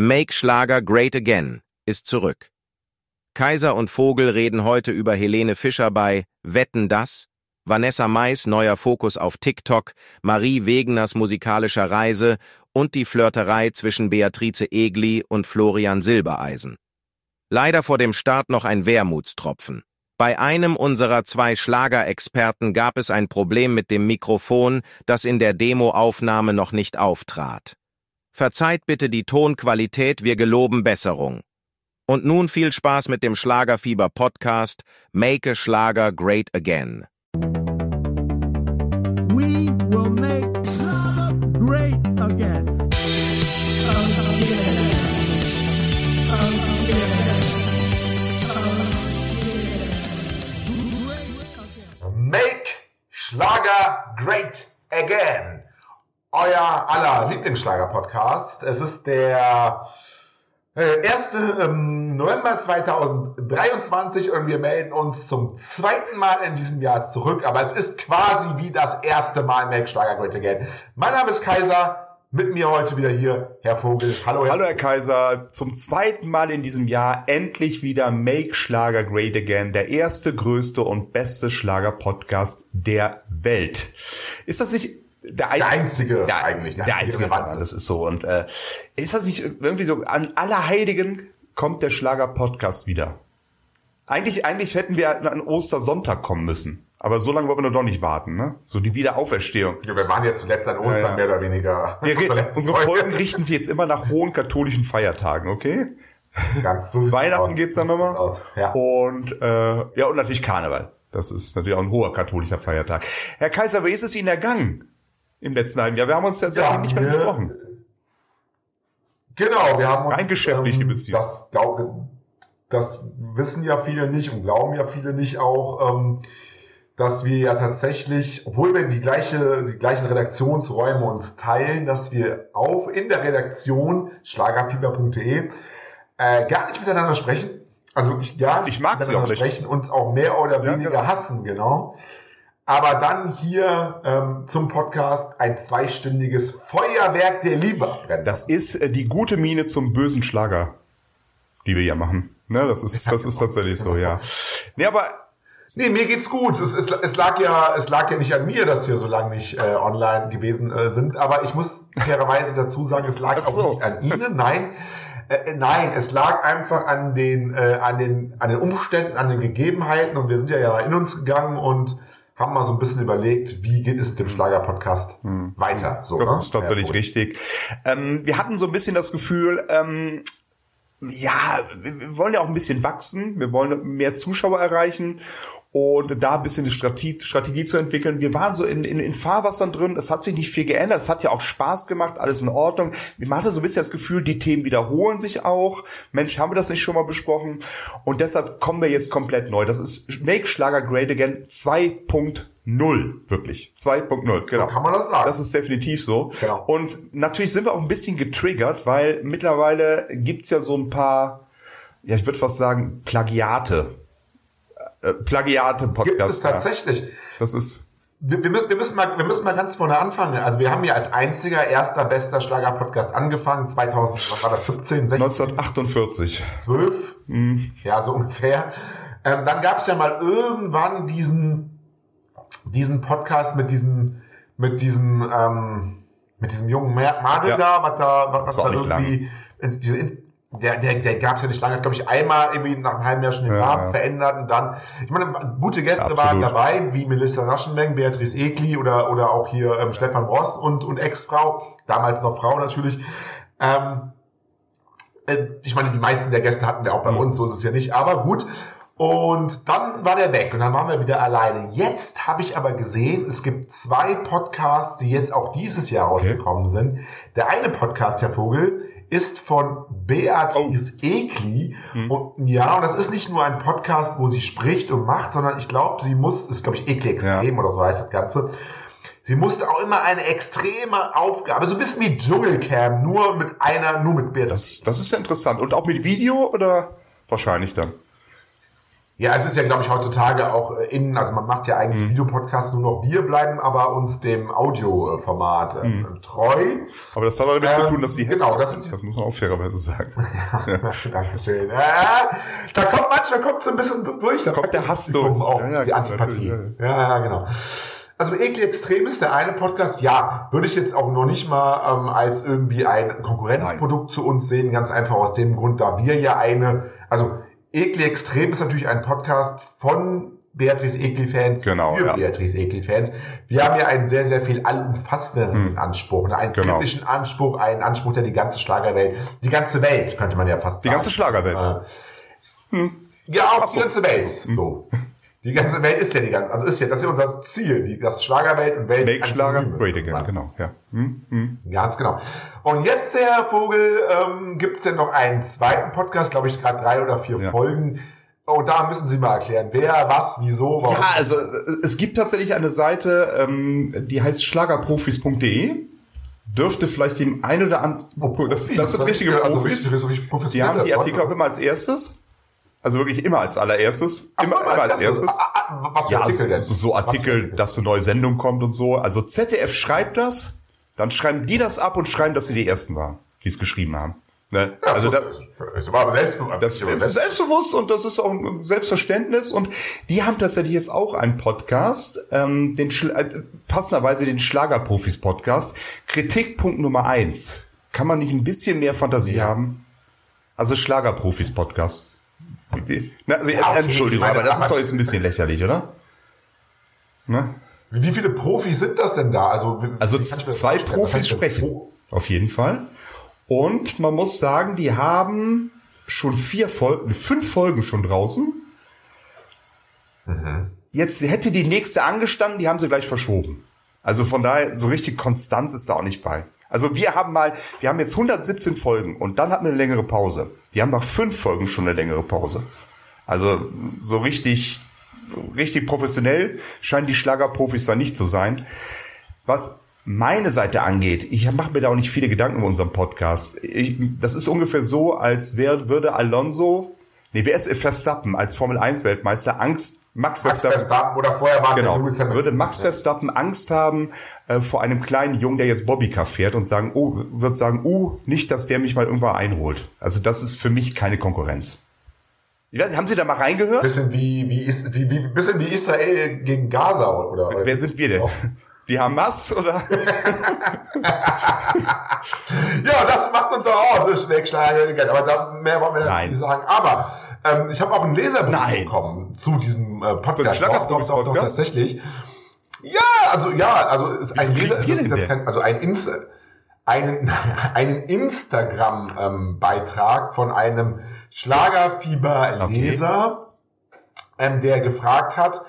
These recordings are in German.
Make Schlager Great Again ist zurück. Kaiser und Vogel reden heute über Helene Fischer bei Wetten das, Vanessa Mais neuer Fokus auf TikTok, Marie Wegeners musikalischer Reise und die Flirterei zwischen Beatrice Egli und Florian Silbereisen. Leider vor dem Start noch ein Wermutstropfen. Bei einem unserer zwei Schlagerexperten gab es ein Problem mit dem Mikrofon, das in der Demoaufnahme noch nicht auftrat. Verzeiht bitte die Tonqualität, wir geloben Besserung. Und nun viel Spaß mit dem Schlagerfieber Podcast Make a Schlager Great Again. We will make Schlager great again. Make Schlager Great Again. Euer aller Lieblingsschlager-Podcast. Es ist der äh, 1. Ähm, November 2023 und wir melden uns zum zweiten Mal in diesem Jahr zurück. Aber es ist quasi wie das erste Mal Make Schlager Great Again. Mein Name ist Kaiser. Mit mir heute wieder hier Herr Vogel. Hallo Herr, Hallo, Herr Kaiser. Zum zweiten Mal in diesem Jahr endlich wieder Make Schlager Great Again. Der erste, größte und beste Schlager-Podcast der Welt. Ist das nicht der, der einzige der, eigentlich. Der, der einzige, einzige das ist so. Und äh, ist das nicht irgendwie so, an aller Heiligen kommt der Schlager-Podcast wieder. Eigentlich, eigentlich hätten wir an Ostersonntag kommen müssen. Aber so lange wollen wir doch nicht warten, ne? So die Wiederauferstehung. Ja, wir waren ja zuletzt an Ostern ja, ja. mehr oder weniger. Ja, unsere Folgen richten sich jetzt immer nach hohen katholischen Feiertagen, okay? Ganz so Weihnachten geht's dann nochmal. Ja. Und äh, ja, und natürlich Karneval. Das ist natürlich auch ein hoher katholischer Feiertag. Herr Kaiser, wie ist es Ihnen ergangen im letzten halben Jahr? Wir haben uns ja seitdem ja, nicht mehr gesprochen. Genau, wir haben uns Rein geschäftliche ähm, Beziehung. Das, das wissen ja viele nicht und glauben ja viele nicht auch. Ähm, dass wir ja tatsächlich, obwohl wir die gleiche, die gleichen Redaktionsräume uns teilen, dass wir auf in der Redaktion schlagerfieber.de äh, gar nicht miteinander sprechen. Also wirklich gar nicht ich miteinander sprechen, uns auch mehr oder ja, weniger genau. hassen, genau. Aber dann hier ähm, zum Podcast ein zweistündiges Feuerwerk der Liebe abbrennen. Das ist äh, die gute Miene zum bösen Schlager, die wir hier machen. Ne, das ist, das ist tatsächlich so, ja. Nee, aber Nee, mir geht's gut. Es, es, es, lag ja, es lag ja nicht an mir, dass wir so lange nicht äh, online gewesen äh, sind. Aber ich muss fairerweise dazu sagen, es lag so. auch nicht an Ihnen. Nein, äh, nein, es lag einfach an den, äh, an den, an den Umständen, an den Gegebenheiten. Und wir sind ja ja in uns gegangen und haben mal so ein bisschen überlegt, wie geht es mit dem Schlager-Podcast hm. weiter. So, das ne? ist tatsächlich ja, richtig. Ähm, wir hatten so ein bisschen das Gefühl, ähm, ja, wir wollen ja auch ein bisschen wachsen, wir wollen mehr Zuschauer erreichen und da ein bisschen eine Strategie, Strategie zu entwickeln. Wir waren so in, in, in Fahrwassern drin, es hat sich nicht viel geändert, es hat ja auch Spaß gemacht, alles in Ordnung. Man hatte so ein bisschen das Gefühl, die Themen wiederholen sich auch. Mensch, haben wir das nicht schon mal besprochen? Und deshalb kommen wir jetzt komplett neu. Das ist Make Schlager Great Again 2.0. Null, wirklich. 2.0, genau. Kann man das sagen. Das ist definitiv so. Genau. Und natürlich sind wir auch ein bisschen getriggert, weil mittlerweile gibt's ja so ein paar, ja, ich würde fast sagen, Plagiate äh, Plagiate-Podcast. Gibt es tatsächlich. Ja. Das ist. Wir, wir, müssen, wir, müssen mal, wir müssen mal ganz vorne anfangen. Also wir haben ja als einziger, erster, bester Schlager-Podcast angefangen, 2000, was war das, 17, 16? 1948. 12? Mhm. Ja, so ungefähr. Ähm, dann gab es ja mal irgendwann diesen, diesen Podcast mit diesem, mit diesem, ähm, mit diesem jungen Madel ja. da, was da, was, was da irgendwie, diese der, der, der gab es ja nicht lange, glaube ich, einmal irgendwie nach einem halben Jahr schon den ja, Namen ja. verändert und dann, ich meine, gute Gäste Absolut. waren dabei, wie Melissa Raschenmeng, Beatrice Egli oder, oder auch hier ähm, Stefan Ross und, und Ex-Frau, damals noch Frau natürlich. Ähm, äh, ich meine, die meisten der Gäste hatten wir auch bei mhm. uns, so ist es ja nicht, aber gut. Und dann war der weg und dann waren wir wieder alleine. Jetzt habe ich aber gesehen, es gibt zwei Podcasts, die jetzt auch dieses Jahr rausgekommen okay. sind. Der eine Podcast, Herr Vogel, ist von Beatrice oh. Ekli. Hm. Und ja, und das ist nicht nur ein Podcast, wo sie spricht und macht, sondern ich glaube, sie muss, ist glaube ich Ekli extrem ja. oder so heißt das Ganze. Sie musste auch immer eine extreme Aufgabe, so ein bisschen wie Dschungelcam, nur mit einer, nur mit Beatrice. Das, das ist ja interessant. Und auch mit Video oder wahrscheinlich dann? Ja, es ist ja, glaube ich, heutzutage auch äh, in, also man macht ja eigentlich Mhm. Videopodcasts nur noch. Wir bleiben aber uns dem Audioformat äh, Mhm. treu. Aber das hat auch damit zu Ähm, tun, dass die genau, hässlich das sind. ist- das muss man auch fairerweise sagen. Dankeschön. Ja, da kommt manchmal kommt so ein bisschen durch. Da Kommt der das Hass durch. Auch Ja, ja, die genau, Antipathie. Ja, ja, genau. Also Ekli Extrem ist der eine Podcast, ja, würde ich jetzt auch noch nicht mal ähm, als irgendwie ein Konkurrenzprodukt zu uns sehen, ganz einfach aus dem Grund, da wir ja eine, also Ekli Extrem ist natürlich ein Podcast von Beatrice Egli-Fans Genau, für ja. Beatrice Egli-Fans. Wir haben ja einen sehr, sehr viel allumfassenderen Anspruch, einen Genau. kritischen Anspruch, einen Anspruch, der die ganze Schlagerwelt, die ganze Welt, könnte man ja fast Die sagen. ganze Schlagerwelt. Äh, Ja, auch Ach die so. ganze Welt. So. Die ganze Welt ist ja die ganze, also ist ja, das ist ja unser Ziel, die, das Schlagerwelt und Welt. Make Schlager great again, genau. Ja. Hm, hm. Ganz genau. Und jetzt, Herr Vogel, ähm, gibt es ja noch einen zweiten Podcast, glaube ich, gerade drei oder vier Ja. Folgen. Und da müssen Sie mal erklären, wer, was, wieso, warum. Ja, also es gibt tatsächlich eine Seite, ähm, die heißt schlagerprofis.de. Dürfte vielleicht dem ein oder anderen. Das, das sind richtige also Profis. richtig Die haben die Artikel auch immer als erstes. Also wirklich immer als allererstes. Ach Immer, immer als das- erstes. Was für Ja, Artikel denn? so, so für Artikel, dass eine neue Sendung kommt und so. Also ZDF schreibt das, dann schreiben die das ab und schreiben, dass sie die Ersten waren, die es geschrieben haben. Ne? Ja, also so, das, ist aber selbst, das ist selbstbewusst und das ist auch ein Selbstverständnis. Und die haben tatsächlich jetzt auch einen Podcast, ähm, den äh, passenderweise den Schlagerprofis-Podcast. Kritikpunkt Nummer eins. Kann man nicht ein bisschen mehr Fantasie Ja. haben? Also Schlagerprofis-Podcast. Na, also, Ja, okay, Entschuldigung, meine, aber das ist doch jetzt ein bisschen lächerlich, oder? Ne? Wie viele Profis sind das denn da? Also, Also zwei Profis denn sprechen. Auf jeden Fall. Und man muss sagen, die haben schon vier Folgen, fünf Folgen schon draußen. Jetzt hätte die nächste angestanden, die haben sie gleich verschoben. Also von daher, so richtig Konstanz ist da auch nicht bei. Also wir haben mal, wir haben jetzt 117 Folgen und dann hatten wir eine längere Pause. Die haben nach fünf Folgen schon eine längere Pause. Also so richtig, richtig professionell scheinen die Schlagerprofis da nicht zu sein. Was meine Seite angeht, ich mache mir da auch nicht viele Gedanken über unseren Podcast. Ich, das ist ungefähr so, als wär, würde Alonso, nee, wer ist Verstappen als Formel 1 Weltmeister Angst, Max Max Verstappen, Verstappen oder vorher war Genau. Lewis Hamilton. Würde Max Verstappen Angst haben äh, vor einem kleinen Jungen, der jetzt Bobbycar fährt und sagen, oh, wird sagen, uh, nicht, dass der mich mal irgendwann einholt. Also das ist für mich keine Konkurrenz. Ich weiß, haben Sie da mal reingehört? Bisschen wie, wie, wie, wie, bisschen wie Israel gegen Gaza oder, oder Wer sind wir denn? Die Hamas oder? Ja, das macht uns auch aus, das Schlägschlager. Aber da, mehr wollen wir Nein. nicht sagen. Aber ähm, ich habe auch ein Leserbrief Nein. bekommen zu diesem äh, Podcast. Dem Schlagerprofis-Podcast? Doch, doch, doch, tatsächlich. Ja, also ja, also ist ein Leser, das ist kein, also ein Insta, einen, einen Instagram-Beitrag von einem Schlagerfieber-Leser, ähm, der gefragt hat,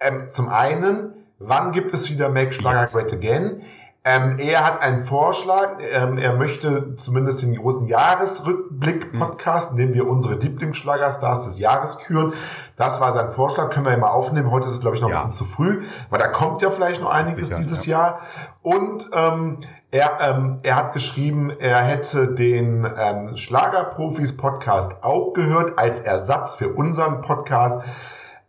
ähm, zum einen, wann gibt es wieder Make Schlager. Great Again? Ähm, er hat einen Vorschlag, ähm, er möchte zumindest den großen Jahresrückblick-Podcast, in dem wir unsere Lieblingsschlagerstars des Jahres küren. Das war sein Vorschlag, können wir ja mal aufnehmen. Heute ist es, glaube ich, noch Ja. ein bisschen zu früh, weil da kommt ja vielleicht noch einiges Sicher, dieses Jahr. Und ähm, er, ähm, er hat geschrieben, er hätte den ähm, Schlagerprofis-Podcast auch gehört als Ersatz für unseren Podcast.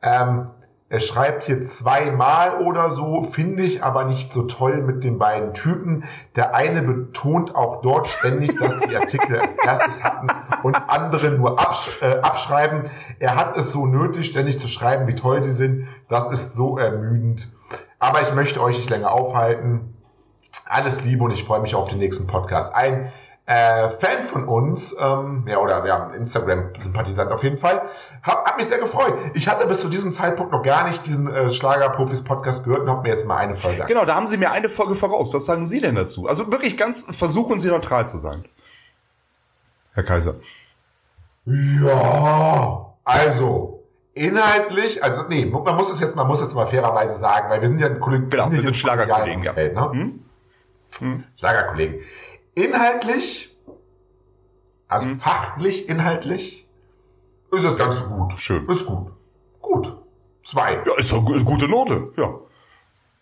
Ähm, er schreibt hier zweimal oder so, finde ich aber nicht so toll mit den beiden Typen. Der eine betont auch dort ständig, dass die Artikel als erstes hatten und andere nur absch äh, abschreiben. Er hat es so nötig, ständig zu schreiben, wie toll sie sind. Das ist so ermüdend. Aber ich möchte euch nicht länger aufhalten. Alles Liebe und ich freue mich auf den nächsten Podcast. Ein äh, Fan von uns, ähm, ja, oder ja, Instagram-Sympathisant auf jeden Fall, hab, hab mich sehr gefreut. Ich hatte bis zu diesem Zeitpunkt noch gar nicht diesen äh, Schlager-Profis-Podcast gehört und hab mir jetzt mal eine Folge Genau, da haben Sie mir eine Folge voraus. Was sagen Sie denn dazu? Also wirklich ganz versuchen Sie neutral zu sein. Herr Kaiser. Ja, also inhaltlich, also nee, man muss es jetzt, man muss es mal fairerweise sagen, weil wir sind ja ein Kollegen. Genau, wir sind Schlagerkollegen, ja. Ne? Hm? Schlagerkollegen. Inhaltlich, also Hm. fachlich inhaltlich, ist es ganz gut. Schön. Ist gut. Gut. Zwei. Ja, ist doch eine gute Note. Ja.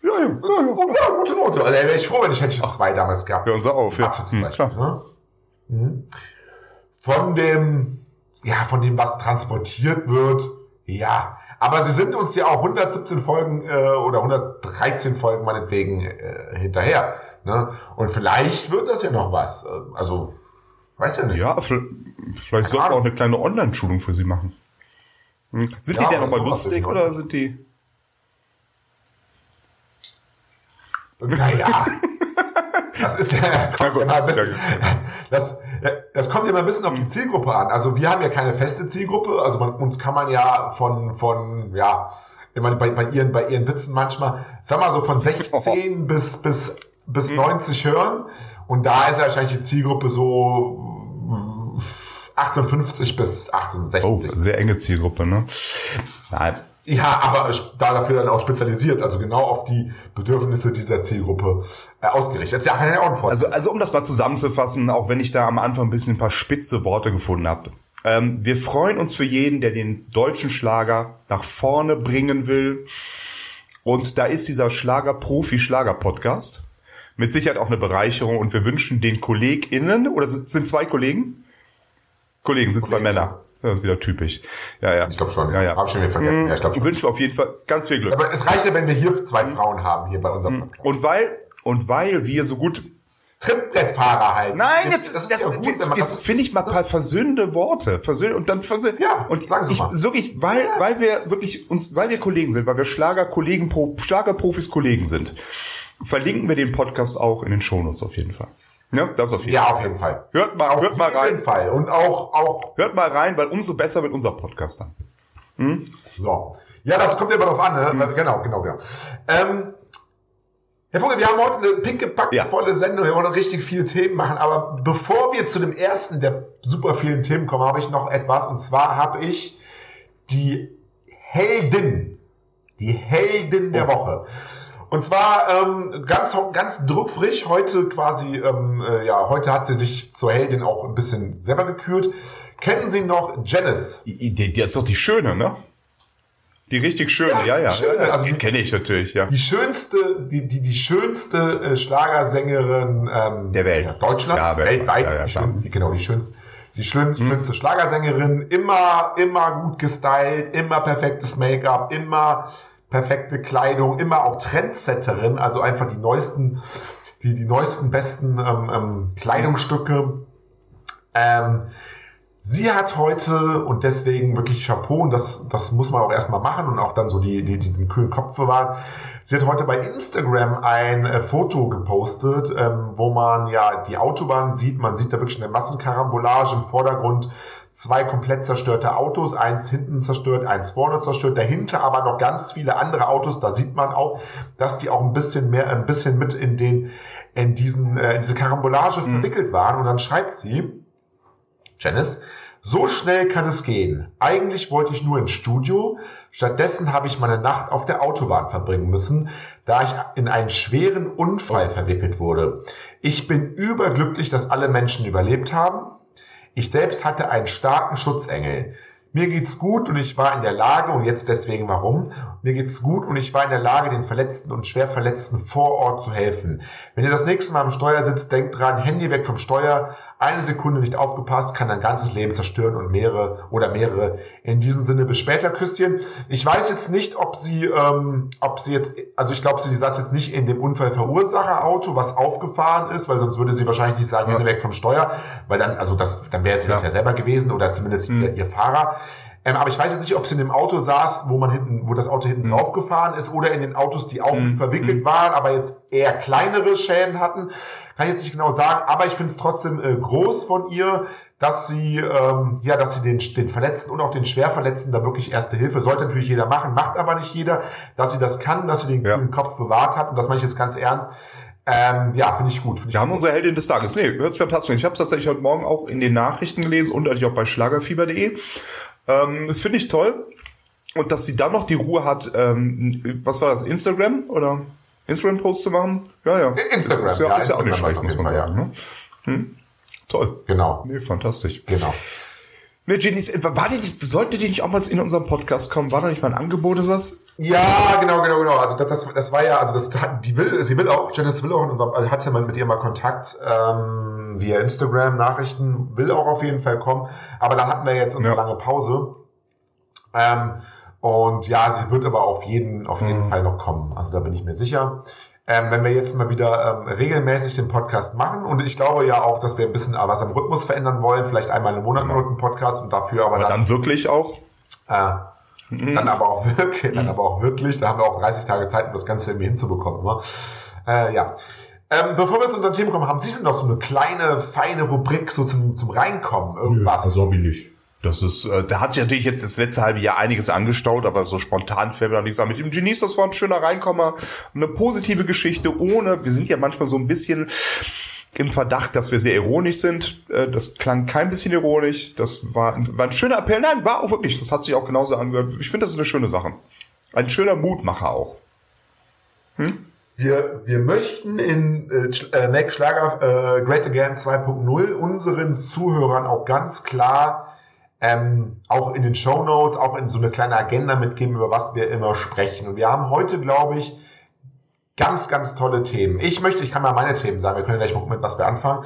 Ja, ja, ja, ja. Gut, ja, gute Note. Also, wäre ich froh, wenn ich hätte ich zwei damals gehabt. Ja, unser auf, ja. Zum Hm, Beispiel. klar. Ne? Mhm. Von dem, ja, von dem, was transportiert wird, Ja, aber sie sind uns ja auch 117 Folgen äh, oder 113 Folgen meinetwegen äh, hinterher. Ne? Und vielleicht wird das ja noch was. Also, weiß ja nicht. Ja, vielleicht, sollten wir auch eine kleine Online-Schulung für sie machen. Hm. Sind Ja, die denn nochmal lustig oder sind die... Naja. Das ist ja, kommt ja mal ein bisschen, das, das kommt ja mal ein bisschen auf die Zielgruppe an. Also wir haben ja keine feste Zielgruppe. Also man, uns kann man ja von, von, ja, immer bei, bei ihren, bei ihren Witzen manchmal, sag mal so von 16 bis, bis, bis Mhm. 90 hören. Und da ist ja wahrscheinlich die Zielgruppe so äh, 58 bis 68. Oh, sehr enge Zielgruppe, ne? Nein. Ja, aber da dafür dann auch spezialisiert, also genau auf die Bedürfnisse dieser Zielgruppe äh, ausgerichtet. Das ist ja keine Ordnung. Also, also um das mal zusammenzufassen, auch wenn ich da am Anfang ein bisschen ein paar spitze Worte gefunden habe. Ähm, wir freuen uns für jeden, der den deutschen Schlager nach vorne bringen will. Und da ist dieser Schlager-Profi-Schlager-Podcast mit Sicherheit auch eine Bereicherung und wir wünschen den KollegInnen, oder sind, sind zwei Kollegen? Kollegen sind zwei Kollegen. Männer. Das ist wieder typisch. Ja, ja. Ich glaube schon. Ja, ja. Hab ich schon wieder vergessen. Ja, ich glaube Ich schon. wünsche auf jeden Fall ganz viel Glück. Aber es reicht ja, wenn wir hier zwei Frauen haben, hier bei unserem Podcast. Und weil, und weil wir so gut Trittbrettfahrer halt. Nein, jetzt, das das, ja gut, jetzt das finde ich mal ein paar versöhnende Worte. Versöhn und dann versöhn. Ja, und sagen Sie ich, mal. wirklich, weil, weil wir wirklich uns, weil wir Kollegen sind, weil wir Schlagerkollegen, Pro, Schlagerprofis Kollegen sind, verlinken wir den Podcast auch in den Shownotes auf jeden Fall. Ja, das auf jeden Ja, Fall. auf jeden Fall. Hört mal, Auf hört mal jeden rein. Fall. Und auch, auch, Hört mal rein, weil umso besser wird unser Podcast dann. so. Ja, das kommt ja immer drauf an, ne? Genau, genau, genau. Ähm, Herr Vogel, wir haben heute eine pickepacke Ja. volle Sendung. Wir wollen noch richtig viele Themen machen. Aber bevor wir zu dem ersten der super vielen Themen kommen, habe ich noch etwas. Und zwar habe ich die Heldin, die Heldin der Oh. Woche. Und zwar ähm, ganz, ganz druckfrisch. Heute quasi, ähm, äh, ja, heute hat sie sich zur Heldin auch ein bisschen selber gekürt. Kennen Sie noch Janice? Die, die, die ist doch die Schöne, ne? Die richtig schöne, Ja, ja, ja. die Schöne, also die die- kenne ich natürlich, ja. Die schönste, die, die, die schönste äh, Schlagersängerin ähm, Der Welt. ja, Deutschland, Ja, weltweit. Ja, die schön, genau, die schönste, die schön, Hm. schönste Schlagersängerin. Immer, immer gut gestylt, immer perfektes Make-up, immer perfekte Kleidung, immer auch Trendsetterin, also einfach die neuesten, die, die neuesten, besten ähm, ähm, Kleidungsstücke. Ähm, Sie hat heute und deswegen wirklich Chapeau und das, das muss man auch erstmal machen und auch dann so die, die, diesen kühlen Kopf bewahren. Sie hat heute bei Instagram ein äh, Foto gepostet, ähm, wo man ja die Autobahn sieht. Man sieht da wirklich eine Massenkarambolage im Vordergrund. Zwei komplett zerstörte Autos, eins hinten zerstört, eins vorne zerstört, dahinter aber noch ganz viele andere Autos. Da sieht man auch, dass die auch ein bisschen mehr, ein bisschen mit in den, in diesen, äh, in diese Karambolage verwickelt waren. Und dann schreibt sie, Janice, so schnell kann es gehen. Eigentlich wollte ich nur ins Studio. Stattdessen habe ich meine Nacht auf der Autobahn verbringen müssen, da ich in einen schweren Unfall verwickelt wurde. Ich bin überglücklich, dass alle Menschen überlebt haben. Ich selbst hatte einen starken Schutzengel. Mir geht's gut und ich war in der Lage, und jetzt deswegen warum, mir geht's gut und ich war in der Lage, den Verletzten und Schwerverletzten vor Ort zu helfen. Wenn ihr das nächste Mal am Steuer sitzt, denkt dran, Handy weg vom Steuer, eine Sekunde nicht aufgepasst, kann dein ganzes Leben zerstören und mehrere oder mehrere. In diesem Sinne, bis später, Küsschen. Ich weiß jetzt nicht, ob sie, ähm, ob sie jetzt, also ich glaube, sie saß jetzt nicht in dem Unfallverursacherauto, was aufgefahren ist, weil sonst würde sie wahrscheinlich nicht sagen, Ja. Weg vom Steuer, weil dann, also das, dann wäre sie das Ja. ja selber gewesen oder zumindest Mhm. ihr, ihr Fahrer. Ähm, aber ich weiß jetzt nicht, ob sie in dem Auto saß, wo man hinten, wo das Auto hinten Mhm. draufgefahren ist, oder in den Autos, die auch Mhm. verwickelt waren, aber jetzt eher kleinere Schäden hatten. Kann ich jetzt nicht genau sagen, aber ich finde es trotzdem äh, groß von ihr, dass sie, ähm, ja, dass sie den, den Verletzten und auch den Schwerverletzten da wirklich erste Hilfe, sollte natürlich jeder machen, macht aber nicht jeder, dass sie das kann, dass sie den Ja. Kopf bewahrt hat und das meine ich jetzt ganz ernst. Ähm, ja, finde ich gut. Find ich Wir haben gut. unsere Heldin des Tages. Nee, ist fantastisch. Ich habe es tatsächlich heute Morgen auch in den Nachrichten gelesen und natürlich auch bei schlagerfieber.de. Ähm, Finde ich toll. Und dass sie dann noch die Ruhe hat, ähm, was war das, Instagram oder Instagram-Post zu machen? Ja, ja. Instagram, ist ja, ja, ist ja auch nicht schlecht, muss man Fall, sagen. Ne? Hm? Toll. Genau, Nee, fantastisch. genau. Ne, Jenny, war die sollte die nicht auch mal in unserem Podcast kommen? War da nicht mal ein Angebot oder sowas? Ja, genau, genau, genau. Also das, das, das war ja, also das die will, sie will auch, Janice will auch in unserem, also hat ja mal mit ihr mal Kontakt ähm, via Instagram Nachrichten, will auch auf jeden Fall kommen. Aber dann hatten wir jetzt unsere Ja. lange Pause Ähm, und ja, sie wird aber auf jeden, auf jeden Mhm. Fall noch kommen. Also da bin ich mir sicher. Ähm, wenn wir jetzt mal wieder ähm, regelmäßig den Podcast machen und ich glaube ja auch, dass wir ein bisschen was am Rhythmus verändern wollen, vielleicht einmal im Monat nur einen Podcast und dafür aber Aber dann, dann wirklich auch. äh, dann aber auch wirklich, dann aber auch wirklich, da haben wir auch 30 Tage Zeit, um das Ganze irgendwie hinzubekommen. Immer. Äh, ja. Ähm, bevor wir zu unseren Themen kommen, haben Sie denn noch so eine kleine, feine Rubrik so zum, zum Reinkommen? Irgendwas? Also hab ich nicht. Das ist, äh, da hat sich natürlich jetzt das letzte halbe Jahr einiges angestaut, aber so spontan fällt mir noch nichts an. Mit dem Genies, das war ein schöner Reinkommer, eine positive Geschichte, ohne, wir sind ja manchmal so ein bisschen im Verdacht, dass wir sehr ironisch sind. Äh, Das klang kein bisschen ironisch. Das war, ein- war ein schöner Appell. Nein, war auch wirklich. Das hat sich auch genauso angehört. Ich finde, das ist eine schöne Sache. Ein schöner Mutmacher auch. Wir, wir möchten in äh, äh, Make Schlager äh, Great Again 2.0 unseren Zuhörern auch ganz klar ähm, auch in den Show Notes, auch in so eine kleine Agenda mitgeben, über was wir immer sprechen. Und wir haben heute, glaube ich, ganz, ganz tolle Themen. Ich möchte, ich kann mal meine Themen sagen, wir können gleich mal mit was wir anfangen.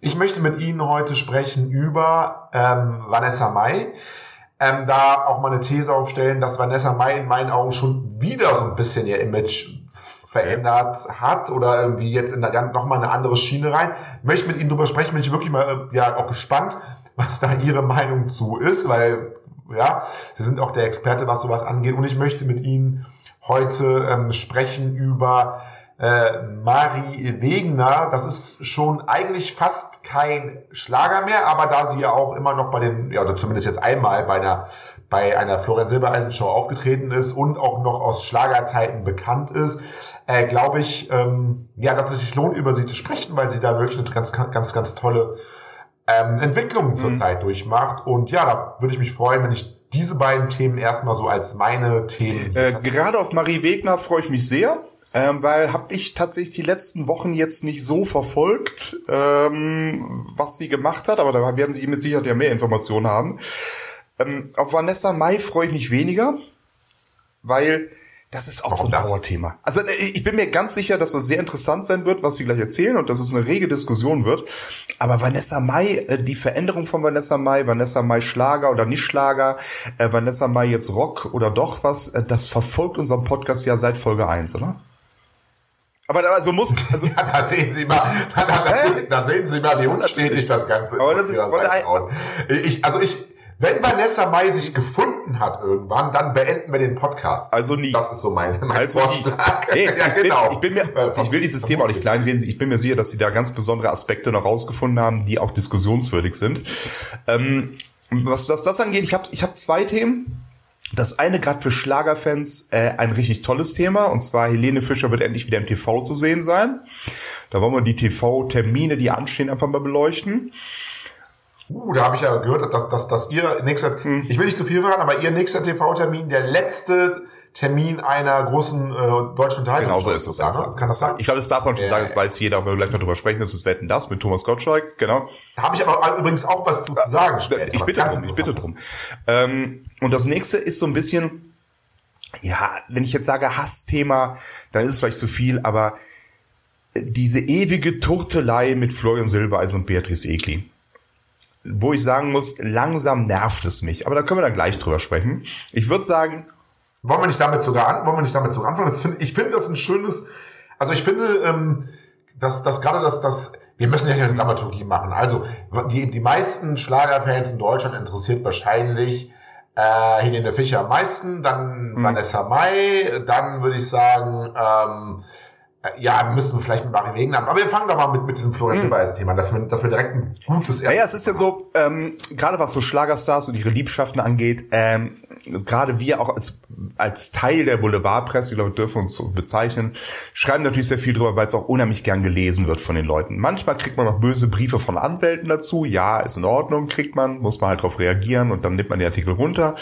Ich möchte mit Ihnen heute sprechen über ähm, Vanessa Mai. Ähm, da auch mal eine These aufstellen, dass Vanessa Mai in meinen Augen schon wieder so ein bisschen ihr Image verändert hat oder irgendwie jetzt in eine, noch mal eine andere Schiene rein. Möchte mit Ihnen drüber sprechen, bin ich wirklich mal äh, ja auch gespannt, was da Ihre Meinung zu ist, weil ja, Sie sind auch der Experte, was sowas angeht und ich möchte mit Ihnen heute ähm, sprechen über äh, Mari Wegener. Das ist schon eigentlich fast kein Schlager mehr, aber da sie ja auch immer noch bei den, ja, oder zumindest jetzt einmal bei einer, bei einer Florian Silbereisen Show aufgetreten ist und auch noch aus Schlagerzeiten bekannt ist, äh, glaube ich, ähm, ja, dass es sich lohnt, über sie zu sprechen, weil sie da wirklich eine ganz, ganz, ganz tolle ähm, Entwicklung zurzeit durchmacht. Und ja, da würde ich mich freuen, wenn ich diese beiden Themen erstmal so als meine Themen Äh, gerade auf Marie Wegner freue ich mich sehr, ähm, weil habe ich tatsächlich die letzten Wochen jetzt nicht so verfolgt, ähm, was sie gemacht hat, aber da werden Sie mit Sicherheit ja mehr Informationen haben. Ähm, auf Vanessa Mai freue ich mich weniger, weil das ist auch Warum so ein das? Dauerthema. Also äh, ich bin mir ganz sicher, dass das sehr interessant sein wird, was Sie gleich erzählen und dass es eine rege Diskussion wird. Aber Vanessa Mai, äh, die Veränderung von Vanessa Mai, Vanessa Mai Schlager oder nicht Schlager, äh, Vanessa Mai jetzt Rock oder doch was, das verfolgt unseren Podcast ja seit Folge 1, oder? Aber da- also muss, also Ja, da sehen Sie mal, da, da, da, sehen, Sie mal, wie unstetig das Ganze Aber das ist-. Ich, also ich, wenn Vanessa Mai sich gefunden hat irgendwann, dann beenden wir den Podcast. Also nie. Das ist so mein, mein Also. Vorschlag. Nee, ja, genau. ich, bin, ich, bin mir, ich will dieses Thema auch nicht kleinreden. Ich bin mir sicher, dass sie da ganz besondere Aspekte noch rausgefunden haben, die auch diskussionswürdig sind. Ähm, was, was das angeht, ich habe ich hab zwei Themen. Das eine gerade für Schlagerfans äh, ein richtig tolles Thema und zwar Helene Fischer wird endlich wieder im TV zu sehen sein. Da wollen wir die TV-Termine, die anstehen, einfach mal beleuchten. Uh, da habe ich ja gehört, dass, dass, dass ihr nächster, Hm. ich will nicht zu viel verraten, aber ihr nächster TV-Termin, der letzte Termin einer großen äh, deutschen Unterhaltung. Genau so ist es. Ne? Kann das sein? Ich glaube, das darf man schon Ja, sagen, das weiß jeder, aber wir gleich noch drüber sprechen. Das ist Wetten das mit Thomas Gottschalk, genau. Da habe ich aber übrigens auch was zu sagen später. Ich bitte drum, ich bitte drum. Ähm, und das nächste ist so ein bisschen, ja, wenn ich jetzt sage Hassthema, dann ist es vielleicht zu viel, aber diese ewige Turtelei mit Florian Silbereisen und Beatrice Egli. Wo ich sagen muss, langsam nervt es mich. Aber da können wir dann gleich drüber sprechen. Ich würde sagen, Wollen wir nicht damit sogar an, wollen wir nicht damit sogar anfangen? Das find, ich finde das ein schönes, also ich finde, ähm, dass, dass gerade das, das, wir müssen ja hier eine Dramaturgie machen. Also die, die meisten Schlagerfans in Deutschland interessiert wahrscheinlich äh, Helene Fischer am meisten, dann Vanessa Mai, dann würde ich sagen, ähm, äh, ja, müssen wir vielleicht mit Marie Wegen an. Aber wir fangen doch mal mit, mit diesem Florian Silbereisen-Thema, dass wir, dass wir direkt ein gutes Naja, es ist ja so, ähm, gerade was so Schlagerstars und ihre Liebschaften angeht, ähm, gerade wir auch als, als Teil der Boulevardpresse, ich glaube, dürfen uns so bezeichnen, schreiben natürlich sehr viel drüber, weil es auch unheimlich gern gelesen wird von den Leuten. Manchmal kriegt man auch böse Briefe von Anwälten dazu. Ja, ist in Ordnung, kriegt man, muss man halt drauf reagieren und dann nimmt man den Artikel runter.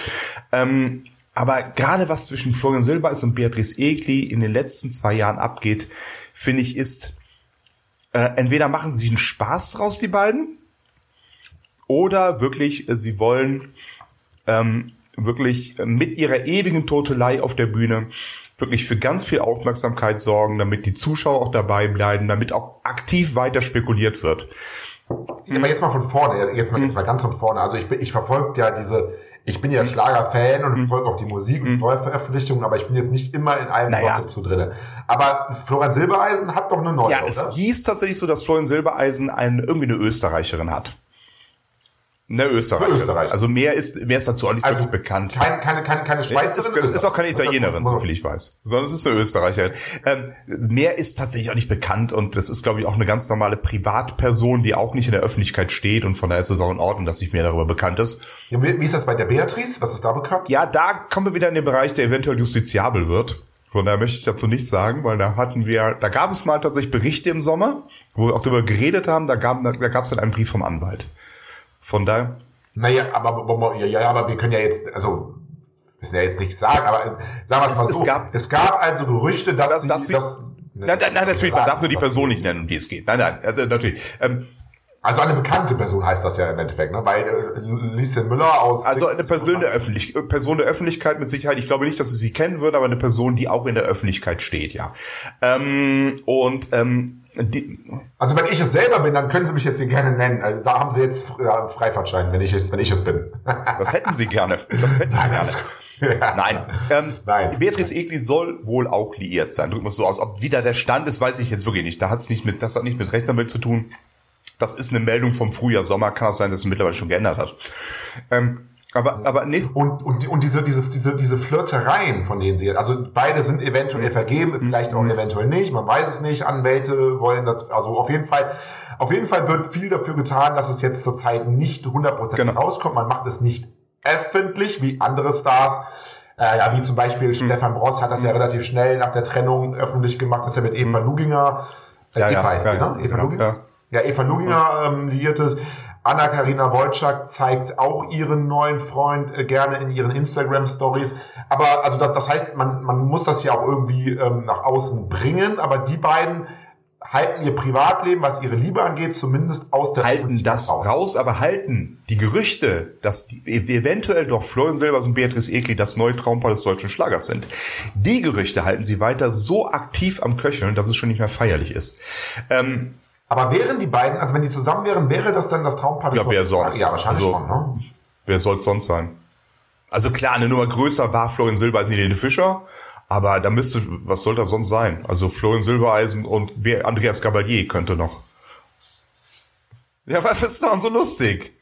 Ähm, aber gerade was zwischen Florian Silbereis und Beatrice Egli in den letzten zwei Jahren abgeht, finde ich, ist äh, entweder machen sie einen Spaß draus, die beiden, oder wirklich, äh, sie wollen ähm, wirklich mit ihrer ewigen Totelei auf der Bühne wirklich für ganz viel Aufmerksamkeit sorgen, damit die Zuschauer auch dabei bleiben, damit auch aktiv weiter spekuliert wird. Aber jetzt mal von vorne, jetzt mal, jetzt mal ganz von vorne. Also ich ich verfolge ja diese, ich bin ja Schlager-Fan und verfolge auch die Musik und neue Veröffentlichungen, aber ich bin jetzt nicht immer in einem Naja. Gossip so drinne. Aber Florian Silbereisen hat doch eine neue, Ja, oder? es hieß tatsächlich so, dass Florian Silbereisen ein, irgendwie eine Österreicherin hat. Eine Österreicherin. Eine Österreicherin. Also mehr ist, mehr ist dazu auch nicht Also wirklich bekannt. Keine, keine, keine, keine Nee, es Schweizerin. ist, ist auch keine Italienerin, soviel ich weiß. Sondern es ist eine Österreicherin. Ähm, mehr ist tatsächlich auch nicht bekannt und das ist, glaube ich, auch eine ganz normale Privatperson, die auch nicht in der Öffentlichkeit steht und von daher ist es auch in Ordnung, dass nicht mehr darüber bekannt ist. Ja, wie ist das bei der Beatrice? Was ist da bekannt? Ja, da kommen wir wieder in den Bereich, der eventuell justiziabel wird. Von daher möchte ich dazu nichts sagen, weil da hatten wir, da gab es mal tatsächlich Berichte im Sommer, wo wir auch darüber geredet haben, da gab da gab es dann einen Brief vom Anwalt. Von daher, Naja, aber, aber, ja, ja, aber wir können ja jetzt, also, müssen ja jetzt nicht sagen, aber äh, sagen wir es Es- mal es so. gab- es gab also Gerüchte, dass, Dass- sie, dass sie- dass, nein, nein, nein, natürlich, man darf nur die Person nicht nennen, um die es geht. Nein, nein, also natürlich. Ähm, Also eine bekannte Person heißt das ja im Endeffekt, ne? Weil äh, Lieschen Müller aus. Also eine Person der, Öffentlich äh, Person der Öffentlichkeit mit Sicherheit. Ich glaube nicht, dass sie sie kennen würde, aber eine Person, die auch in der Öffentlichkeit steht, ja. Ähm, und ähm, die, Also wenn ich es selber bin, dann können Sie mich jetzt hier gerne nennen. Also da haben Sie jetzt äh, Freifahrtschein, wenn ich es, wenn ich es bin. das hätten sie gerne. Das hätten sie gerne. ja. Nein. Ähm, Nein. Beatrice Egli soll wohl auch liiert sein. Drücken wir es so aus. Ob wieder der Stand ist, weiß ich jetzt wirklich nicht. Da hat's nicht mit, das hat nicht mit Rechtsanwalt zu tun. Das ist eine Meldung vom Frühjahr, Sommer. Kann auch sein, dass es mittlerweile schon geändert hat. Ähm, aber, aber nächst, Und, und, und diese, diese, diese, diese Flirtereien, von denen sie, also beide sind eventuell vergeben, vielleicht auch eventuell nicht, man weiß es nicht, Anwälte wollen das, also auf jeden Fall, auf jeden Fall wird viel dafür getan, dass es jetzt zurzeit nicht 100% Genau. rauskommt, man macht es nicht öffentlich, wie andere Stars, äh, ja, wie zum Beispiel Hm. Stefan Bross hat das ja relativ schnell nach der Trennung öffentlich gemacht, dass er mit Eva Luginger, äh. Ja, Eva ja, heißt ja, ne? Eva genau, Luginger? ja. Ja, Eva Luginger ähm, liiert ist. Anna-Karina Wojcik zeigt auch ihren neuen Freund äh, gerne in ihren Instagram-Stories. Aber also das, das heißt, man, man muss das ja auch irgendwie ähm, nach außen bringen. Aber die beiden halten ihr Privatleben, was ihre Liebe angeht, zumindest aus der halten das raus, aber halten die Gerüchte, dass die, eventuell doch Florian Silbers und Beatrice Egli das neue Traumpaar des deutschen Schlagers sind. Die Gerüchte halten sie weiter so aktiv am Köcheln, dass es schon nicht mehr feierlich ist. Ähm, Aber wären die beiden, also wenn die zusammen wären, wäre das dann das Traumpaar? Ja, wer sonst? Ja, wahrscheinlich Also- schon, ne? wer soll es sonst sein? Also klar, eine Nummer größer war Florian Silbereisen Helene Fischer, aber da müsste, was soll das sonst sein? Also Florian Silbereisen und Andreas Gabalier könnte noch. Ja, was ist daran so lustig?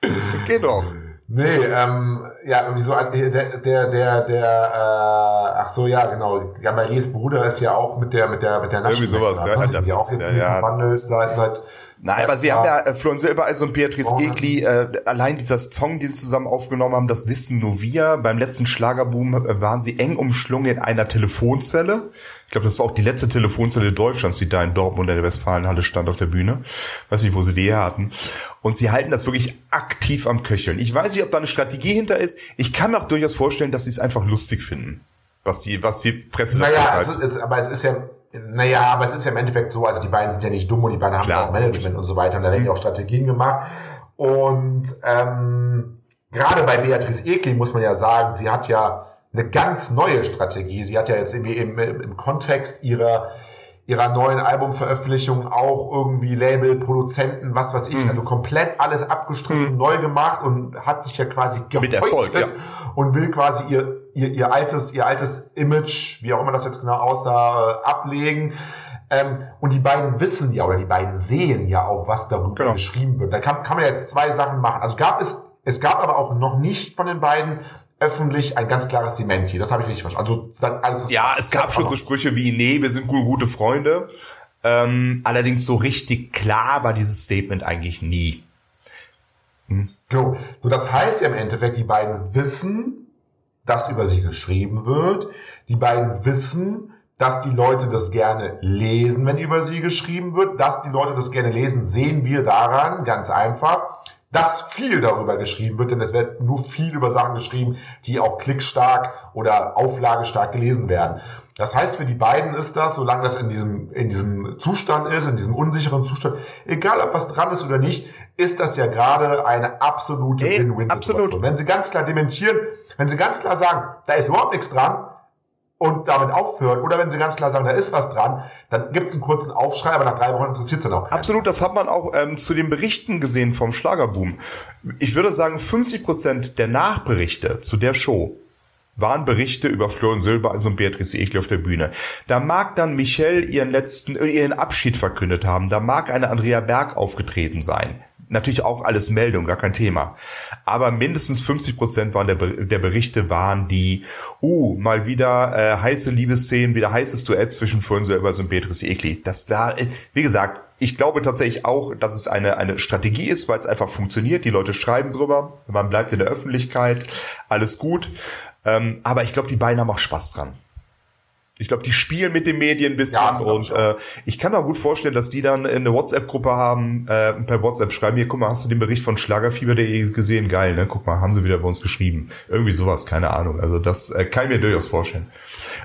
Das geht doch. Nee, ähm, ja, wieso, der, der, der, der, äh, ach so, ja, genau, Gabaliers Bruder ist ja auch mit der, mit der, mit der Irgendwie sowas, Naschenweg, ja, ne? das ist- ja, irgendwie ja, das ist- seit, seit, Nein, aber sie haben ja äh, Florian Silbereisen und Beatrice Oh. Egli, äh, allein dieser Song, den sie zusammen aufgenommen haben, das wissen nur wir. Beim letzten Schlagerboom äh, waren sie eng umschlungen in einer Telefonzelle. Ich glaube, das war auch die letzte Telefonzelle Deutschlands, die da in Dortmund in der Westfalenhalle stand auf der Bühne. Weiß nicht, wo sie die her hatten. Und sie halten das wirklich aktiv am Köcheln. Ich weiß nicht, ob da eine Strategie hinter ist. Ich kann mir auch durchaus vorstellen, dass sie es einfach lustig finden. Was die, was die Presse dazu naja, es schreibt. ist, es, aber es ist ja, naja, aber es ist ja im Endeffekt so, also die beiden sind ja nicht dumm und die beiden haben Klar. ja auch Management und so weiter und da werden ja auch Strategien gemacht. Und ähm, gerade bei Beatrice Egli muss man ja sagen, sie hat ja eine ganz neue Strategie. Sie hat ja jetzt irgendwie im, im, Kontext ihrer ihrer neuen Albumveröffentlichung auch irgendwie Label, Produzenten, was weiß Mhm. ich, also komplett alles abgestritten, neu gemacht und hat sich ja quasi Mit Erfolg, ja. und will quasi ihr, ihr, ihr altes, ihr altes Image, wie auch immer das jetzt genau aussah, äh, ablegen. Ähm, und die beiden wissen ja oder die beiden sehen ja auch, was darüber Genau. geschrieben wird. Da kann, kann man jetzt zwei Sachen machen. Also gab es, es gab aber auch noch nicht von den beiden öffentlich ein ganz klares Dementi. Das habe ich richtig verstanden. Also alles ist Ja, es gab schon so Sprüche wie, nee, wir sind gut, gute Freunde. Ähm, allerdings so richtig klar war dieses Statement eigentlich nie. So, so, das heißt ja im Endeffekt, die beiden wissen, dass über sie geschrieben wird. Die beiden wissen, dass die Leute das gerne lesen, wenn über sie geschrieben wird. Dass die Leute das gerne lesen, sehen wir daran, ganz einfach, dass viel darüber geschrieben wird, denn es wird nur viel über Sachen geschrieben, die auch klickstark oder auflagestark gelesen werden. Das heißt, für die beiden ist das, solange das in diesem, in diesem Zustand ist, in diesem unsicheren Zustand, egal ob was dran ist oder nicht, ist das ja gerade eine absolute Win-Win-Situation. absolut. Wenn Sie ganz klar dementieren, wenn Sie ganz klar sagen, da ist überhaupt nichts dran, und damit aufhört, oder wenn sie ganz klar sagen, da ist was dran, dann gibt es einen kurzen Aufschrei, aber nach drei Wochen interessiert es dann auch keinen. Absolut, das hat man auch ähm, zu den Berichten gesehen vom Schlagerboom. Ich würde sagen, 50 Prozent der Nachberichte zu der Show waren Berichte über Florian Silbereisen und Beatrice Egli auf der Bühne. Da mag dann Michelle ihren letzten, äh, ihren Abschied verkündet haben. Da mag eine Andrea Berg aufgetreten sein. Natürlich auch alles Meldung, gar kein Thema. Aber mindestens 50 Prozent waren der, der Berichte waren die, uh, mal wieder äh, heiße Liebesszenen, wieder heißes Duett zwischen Silbereisen und Beatrice Egli. Das da, äh, wie gesagt, ich glaube tatsächlich auch, dass es eine, eine Strategie ist, weil es einfach funktioniert. Die Leute schreiben drüber, man bleibt in der Öffentlichkeit, alles gut. Ähm, aber ich glaube, die beiden haben auch Spaß dran. Ich glaube, die spielen mit den Medien ein bisschen Ja, und ich äh, ich kann mir gut vorstellen, dass die dann eine WhatsApp-Gruppe haben, äh, per WhatsApp schreiben, hier, guck mal, hast du den Bericht von Schlagerfieber.de gesehen? Geil, ne? Guck mal, haben sie wieder bei uns geschrieben. Irgendwie sowas, keine Ahnung. Also das äh, kann ich mir durchaus vorstellen.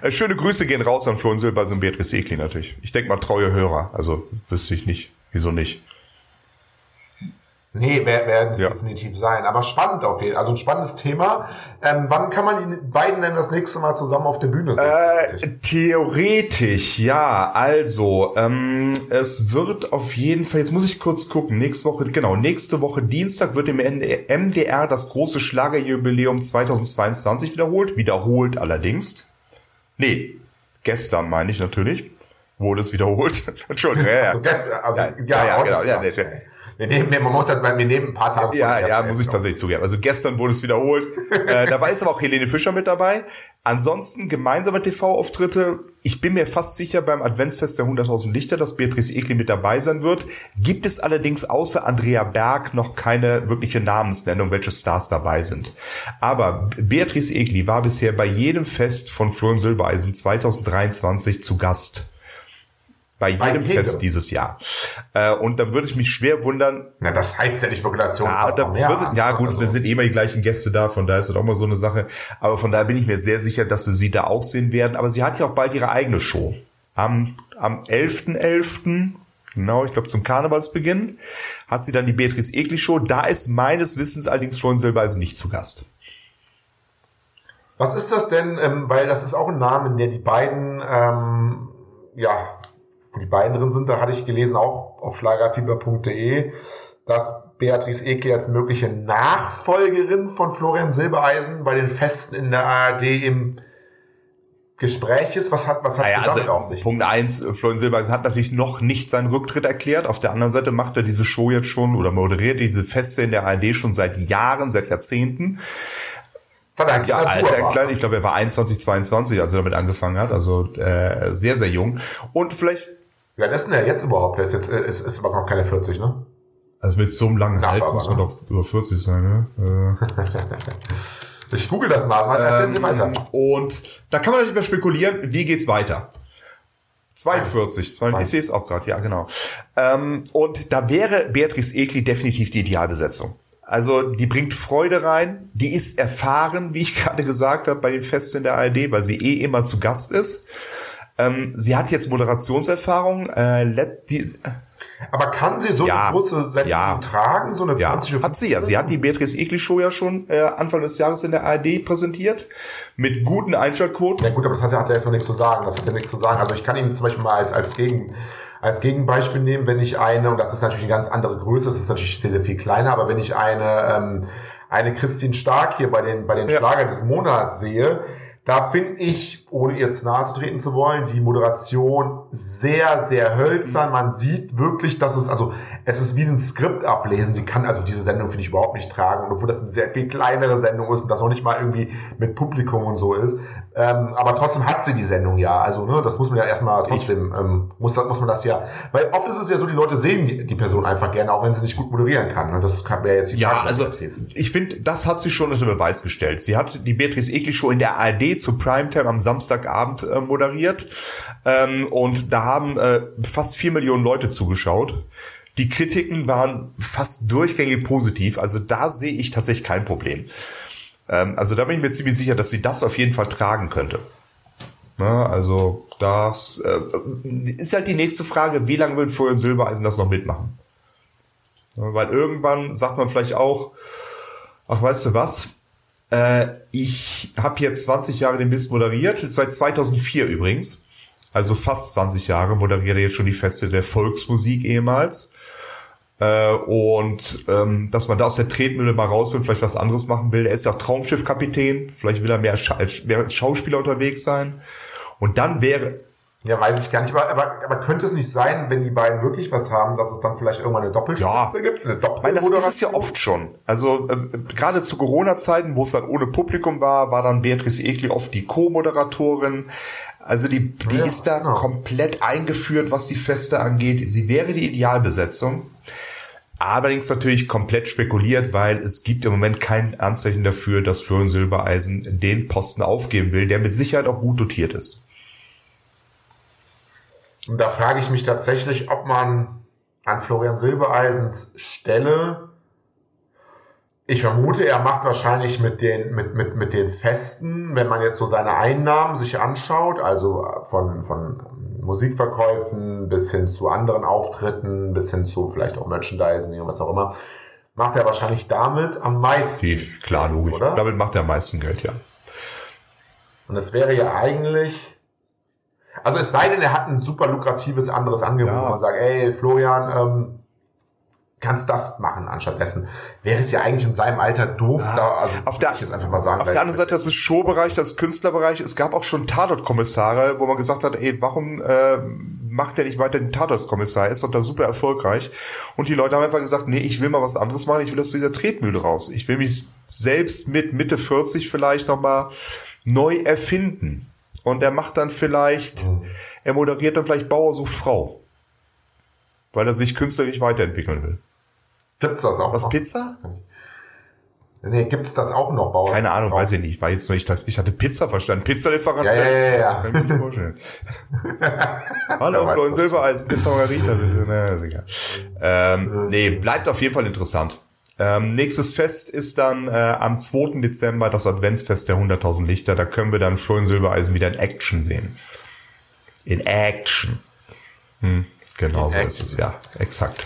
Äh, schöne Grüße gehen raus an Florian Silbersson und Beatrice Egli natürlich. Ich denke mal, treue Hörer. Also wüsste ich nicht. Wieso nicht? Nee, wer- werden es Ja. definitiv sein. Aber spannend auf jeden Fall. Also ein spannendes Thema. Ähm, wann kann man die beiden denn das nächste Mal zusammen auf der Bühne sehen? Äh, theoretisch, ja. Also, ähm, es wird auf jeden Fall, jetzt muss ich kurz gucken, nächste Woche, genau, nächste Woche Dienstag wird im MDR das große Schlagerjubiläum 2022 wiederholt. Wiederholt allerdings. Nee, gestern meine ich natürlich. Wurde es wiederholt. Entschuldigung, ja, ja. also gestern, also, ja, ja, ja, genau, ja, nee, wir nehmen, man muss das, wir nehmen ein paar Tage Ja, ja, erst muss ich tatsächlich zugeben. Also gestern wurde es wiederholt. äh, dabei ist aber auch Helene Fischer mit dabei. Ansonsten gemeinsame TV-Auftritte. Ich bin mir fast sicher beim Adventsfest der 100.000 Lichter, dass Beatrice Egli mit dabei sein wird. Gibt es allerdings außer Andrea Berg noch keine wirkliche Namensnennung, welche Stars dabei sind. Aber Beatrice Egli war bisher bei jedem Fest von Florian Silbereisen 2023 zu Gast. Bei jedem. Fest dieses Jahr. Äh, und dann würde ich mich schwer wundern, Na, das heizt ja die Spekulation ja, da an. ja gut, Also, wir sind eh immer die gleichen Gäste da, von daher ist das auch mal so eine Sache. Aber von daher bin ich mir sehr sicher, dass wir sie da auch sehen werden. Aber sie hat ja auch bald ihre eigene Show. Am, am 11.11., genau, ich glaube zum Karnevalsbeginn, hat sie dann die Beatrice Egli Show. Da ist meines Wissens allerdings Florian Silbereisen nicht zu Gast. Was ist das denn? Ähm, weil das ist auch ein Name, der die beiden, ähm, ja, die beiden drin sind, da hatte ich gelesen, auch auf schlagerfieber.de, dass Beatrice Egli als mögliche Nachfolgerin von Florian Silbereisen bei den Festen in der ARD im Gespräch ist. Was hat, was hat Naja, also auf sich? Punkt eins, Florian Silbereisen hat natürlich noch nicht seinen Rücktritt erklärt. Auf der anderen Seite macht er diese Show jetzt schon oder moderiert diese Feste in der ARD schon seit Jahren, seit Jahrzehnten. Verdammt, Ja, als er war. klein, ich glaube, er war 21, 22, als er damit angefangen hat, also äh, sehr, sehr jung. Und vielleicht, Wie alt ist denn der jetzt überhaupt? Der ist jetzt, äh, ist, ist aber noch keine 40, ne? also mit so einem langen Hals muss man ne? doch über 40 sein, ne? Ich google das mal. erzählen Sie Ähm, weiter. und da kann man natürlich mal spekulieren, wie geht's weiter? 42, 42 ich sehe es auch gerade, ja genau. Ähm, und da wäre Beatrice Egli definitiv die Idealbesetzung. Also die bringt Freude rein, die ist erfahren, wie ich gerade gesagt habe, bei den Festen in der ARD, weil sie eh immer zu Gast ist. Ähm, sie hat jetzt Moderationserfahrung. Äh, let, die, Aber kann sie so Ja. eine große Sendung Ja. tragen? So eine ja, 20 hat sie ja. Sie hat die Beatrice Egli Show ja schon äh, Anfang des Jahres in der ARD präsentiert mit guten Einschaltquoten. Ja gut, aber das hat ja, hat ja erstmal nichts zu sagen. Das hat ja nichts zu sagen. Also ich kann Ihnen zum Beispiel mal als, als, Gegen, als Gegenbeispiel nehmen, wenn ich eine, und das ist natürlich eine ganz andere Größe, das ist natürlich sehr, sehr viel kleiner, aber wenn ich eine, ähm, eine Christine Stark hier bei den, bei den Ja. Schlager des Monats sehe, da finde ich, ohne ihr zu nahe zu treten zu wollen, die Moderation sehr, sehr hölzern. Man sieht wirklich, dass es, also, es ist wie ein Skript ablesen. Sie kann also diese Sendung, finde ich, überhaupt nicht tragen. Und obwohl das eine sehr viel kleinere Sendung ist und das auch nicht mal irgendwie mit Publikum und so ist. Ähm, aber trotzdem hat sie die Sendung ja. Also, ne, das muss man ja erstmal trotzdem, ähm, muss, muss man das ja, weil oft ist es ja so, die Leute sehen die, die Person einfach gerne, auch wenn sie nicht gut moderieren kann. Und das wäre jetzt die Ja, Frage, also Beatrice. ich finde, das hat sie schon unter Beweis gestellt. Sie hat die Beatrice Egli Show in der ARD zu Primetime am Samstagabend äh, moderiert ähm, und da haben äh, fast vier Millionen Leute zugeschaut. Die Kritiken waren fast durchgängig positiv, also da sehe ich tatsächlich kein Problem. Ähm, also da bin ich mir ziemlich sicher, dass sie das auf jeden Fall tragen könnte. Na, also das äh, ist halt die nächste Frage, wie lange wird Florian Silbereisen das noch mitmachen? Weil irgendwann sagt man vielleicht auch, ach weißt du was, ich habe hier 20 Jahre den Mist moderiert, seit 2004 übrigens. Also fast 20 Jahre moderiert er jetzt schon die Feste der Volksmusik ehemals. Äh, und ähm, dass man da aus der Tretmühle mal raus will, vielleicht was anderes machen will. Er ist ja auch Traumschiffkapitän, vielleicht will er mehr, mehr Schauspieler unterwegs sein. Und dann wäre Ja, weiß ich gar nicht. Aber, aber, aber könnte es nicht sein, wenn die beiden wirklich was haben, dass es dann vielleicht irgendwann eine Doppelspitze Ja. gibt? Eine Ich meine, das ist es ja oft schon. Also äh, gerade zu Corona-Zeiten, wo es dann ohne Publikum war, war dann Beatrice Egli oft die Co-Moderatorin. Also die, die Ja, ist da genau. komplett eingeführt, was die Feste angeht. Sie wäre die Idealbesetzung. Allerdings natürlich komplett spekuliert, weil es gibt im Moment kein Anzeichen dafür, dass Florian Silbereisen den Posten aufgeben will, der mit Sicherheit auch gut dotiert ist. Und da frage ich mich tatsächlich, ob man an Florian Silbereisens Stelle, ich vermute, er macht wahrscheinlich mit den, mit, mit, mit den Festen, wenn man jetzt so seine Einnahmen sich anschaut, also von, von Musikverkäufen bis hin zu anderen Auftritten, bis hin zu vielleicht auch Merchandising, was auch immer, macht er wahrscheinlich damit am meisten. Die, klar, logisch. Oder? Damit macht er am meisten Geld, ja. Und es wäre ja eigentlich, also es sei denn, er hat ein super lukratives anderes Angebot, Ja. wo man sagt, ey, Florian, ähm, kannst das machen anstattdessen. Wäre es ja eigentlich in seinem Alter doof, Ja. da, also Auf der- ich jetzt einfach mal sagen. Auf der anderen Seite, das ist Showbereich, das ist Künstlerbereich. Es gab auch schon Tatort-Kommissare, wo man gesagt hat, ey, warum äh, macht der nicht weiter den Tatort-Kommissar? Er ist doch da super erfolgreich. Und die Leute haben einfach gesagt, nee, ich will mal was anderes machen, ich will aus dieser Tretmühle raus. Ich will mich selbst mit Mitte 40 vielleicht nochmal neu erfinden. Und er macht dann vielleicht, Mhm. er moderiert dann vielleicht Bauer sucht Frau. Weil er sich künstlerisch weiterentwickeln will. Gibt's das auch Was, noch? Pizza? Nee, gibt's das auch noch? Bauer? Keine Ahnung, weiß ich nicht. War jetzt nur, ich, dachte- ich hatte Pizza verstanden. Pizzalieferant. Ja, ja, ja, ja. Kann ich mir vorstellen. Hallo, weiß, Florian Silbereisen, Pizza Margarita. bitte. Na, ist egal. Ähm, nee, bleibt auf jeden Fall interessant. Ähm, nächstes Fest ist dann äh, am 2. Dezember das Adventsfest der 100.000 Lichter. Da können wir dann Florian Silbereisen wieder in Action sehen. In Action. Hm, genau In so ist Action. es, ja. Exakt.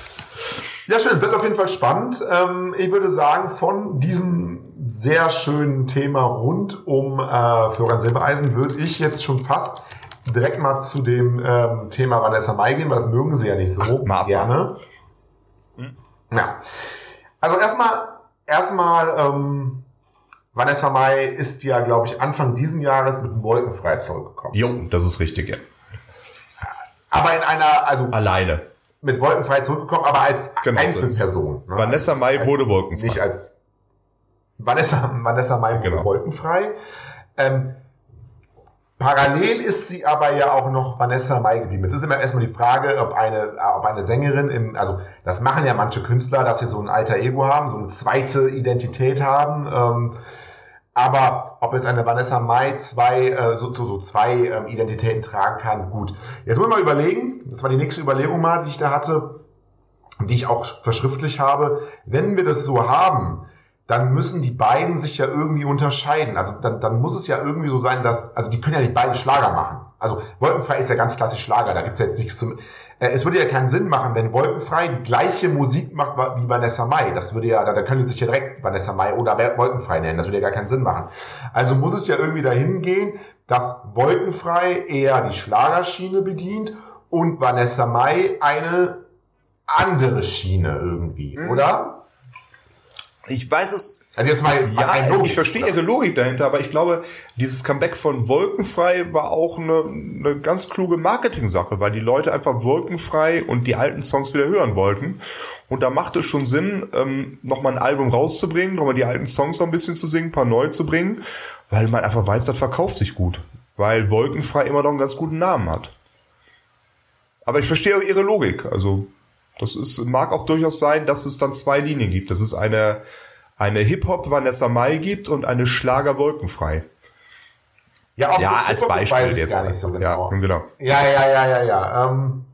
Ja, schön. Wird auf jeden Fall spannend. Ähm, ich würde sagen, von diesem sehr schönen Thema rund um äh, Florian Silbereisen würde ich jetzt schon fast direkt mal zu dem ähm, Thema Vanessa Mai gehen, weil das mögen sie ja nicht so Ach, mal ab, gerne. Ja. Also erstmal, erstmal, ähm, Vanessa Mai ist ja, glaube ich, Anfang diesen Jahres mit dem Wolkenfrei zurückgekommen. Jo, das ist richtig, ja. Aber in einer, also Alleine. mit Wolkenfrei zurückgekommen, aber als Genau, Einzelperson. ne? Vanessa Mai Als- wurde wolkenfrei. Nicht als Vanessa, Vanessa Mai wurde Genau. wolkenfrei. Ähm, parallel ist sie aber ja auch noch Vanessa Mai geblieben. Jetzt ist immer erstmal die Frage, ob eine, ob eine Sängerin im, also das machen ja manche Künstler, dass sie so ein alter Ego haben, so eine zweite Identität haben. Ähm, aber ob jetzt eine Vanessa Mai zwei, äh, so, so, so zwei ähm, Identitäten tragen kann, gut. Jetzt wollen wir mal überlegen, das war die nächste Überlegung mal, die ich da hatte, die ich auch verschriftlich habe, wenn wir das so haben, dann müssen die beiden sich ja irgendwie unterscheiden. Also dann, dann muss es ja irgendwie so sein, dass, also die können ja nicht beide Schlager machen. Also Wolkenfrei ist ja ganz klassisch Schlager, da gibt's ja jetzt nichts zum. Äh, es würde ja keinen Sinn machen, wenn Wolkenfrei die gleiche Musik macht wie Vanessa Mai. Das würde ja, da, da können die sich ja direkt Vanessa Mai oder Wolkenfrei nennen. Das würde ja gar keinen Sinn machen. Also muss es ja irgendwie dahin gehen, dass Wolkenfrei eher die Schlagerschiene bedient und Vanessa Mai eine andere Schiene irgendwie, oder? Ich weiß es, Also jetzt mal Ja, Logik- ich verstehe Ihre Logik dahinter, aber ich glaube, dieses Comeback von Wolkenfrei war auch eine, eine ganz kluge Marketing-Sache, weil die Leute einfach Wolkenfrei und die alten Songs wieder hören wollten. Und da macht es schon Sinn, ähm, nochmal ein Album rauszubringen, nochmal die alten Songs noch ein bisschen zu singen, ein paar neu zu bringen, weil man einfach weiß, das verkauft sich gut. Weil Wolkenfrei immer noch einen ganz guten Namen hat. Aber ich verstehe auch Ihre Logik. Also, das ist, mag auch durchaus sein, dass es dann zwei Linien gibt. Das ist eine, eine Hip-Hop Vanessa Mai gibt und eine Schlager Wolkenfrei. Ja, auch Ja, als Beispiel jetzt. So genau. Ja, genau. Ja, ja, ja, ja, ja. Ähm,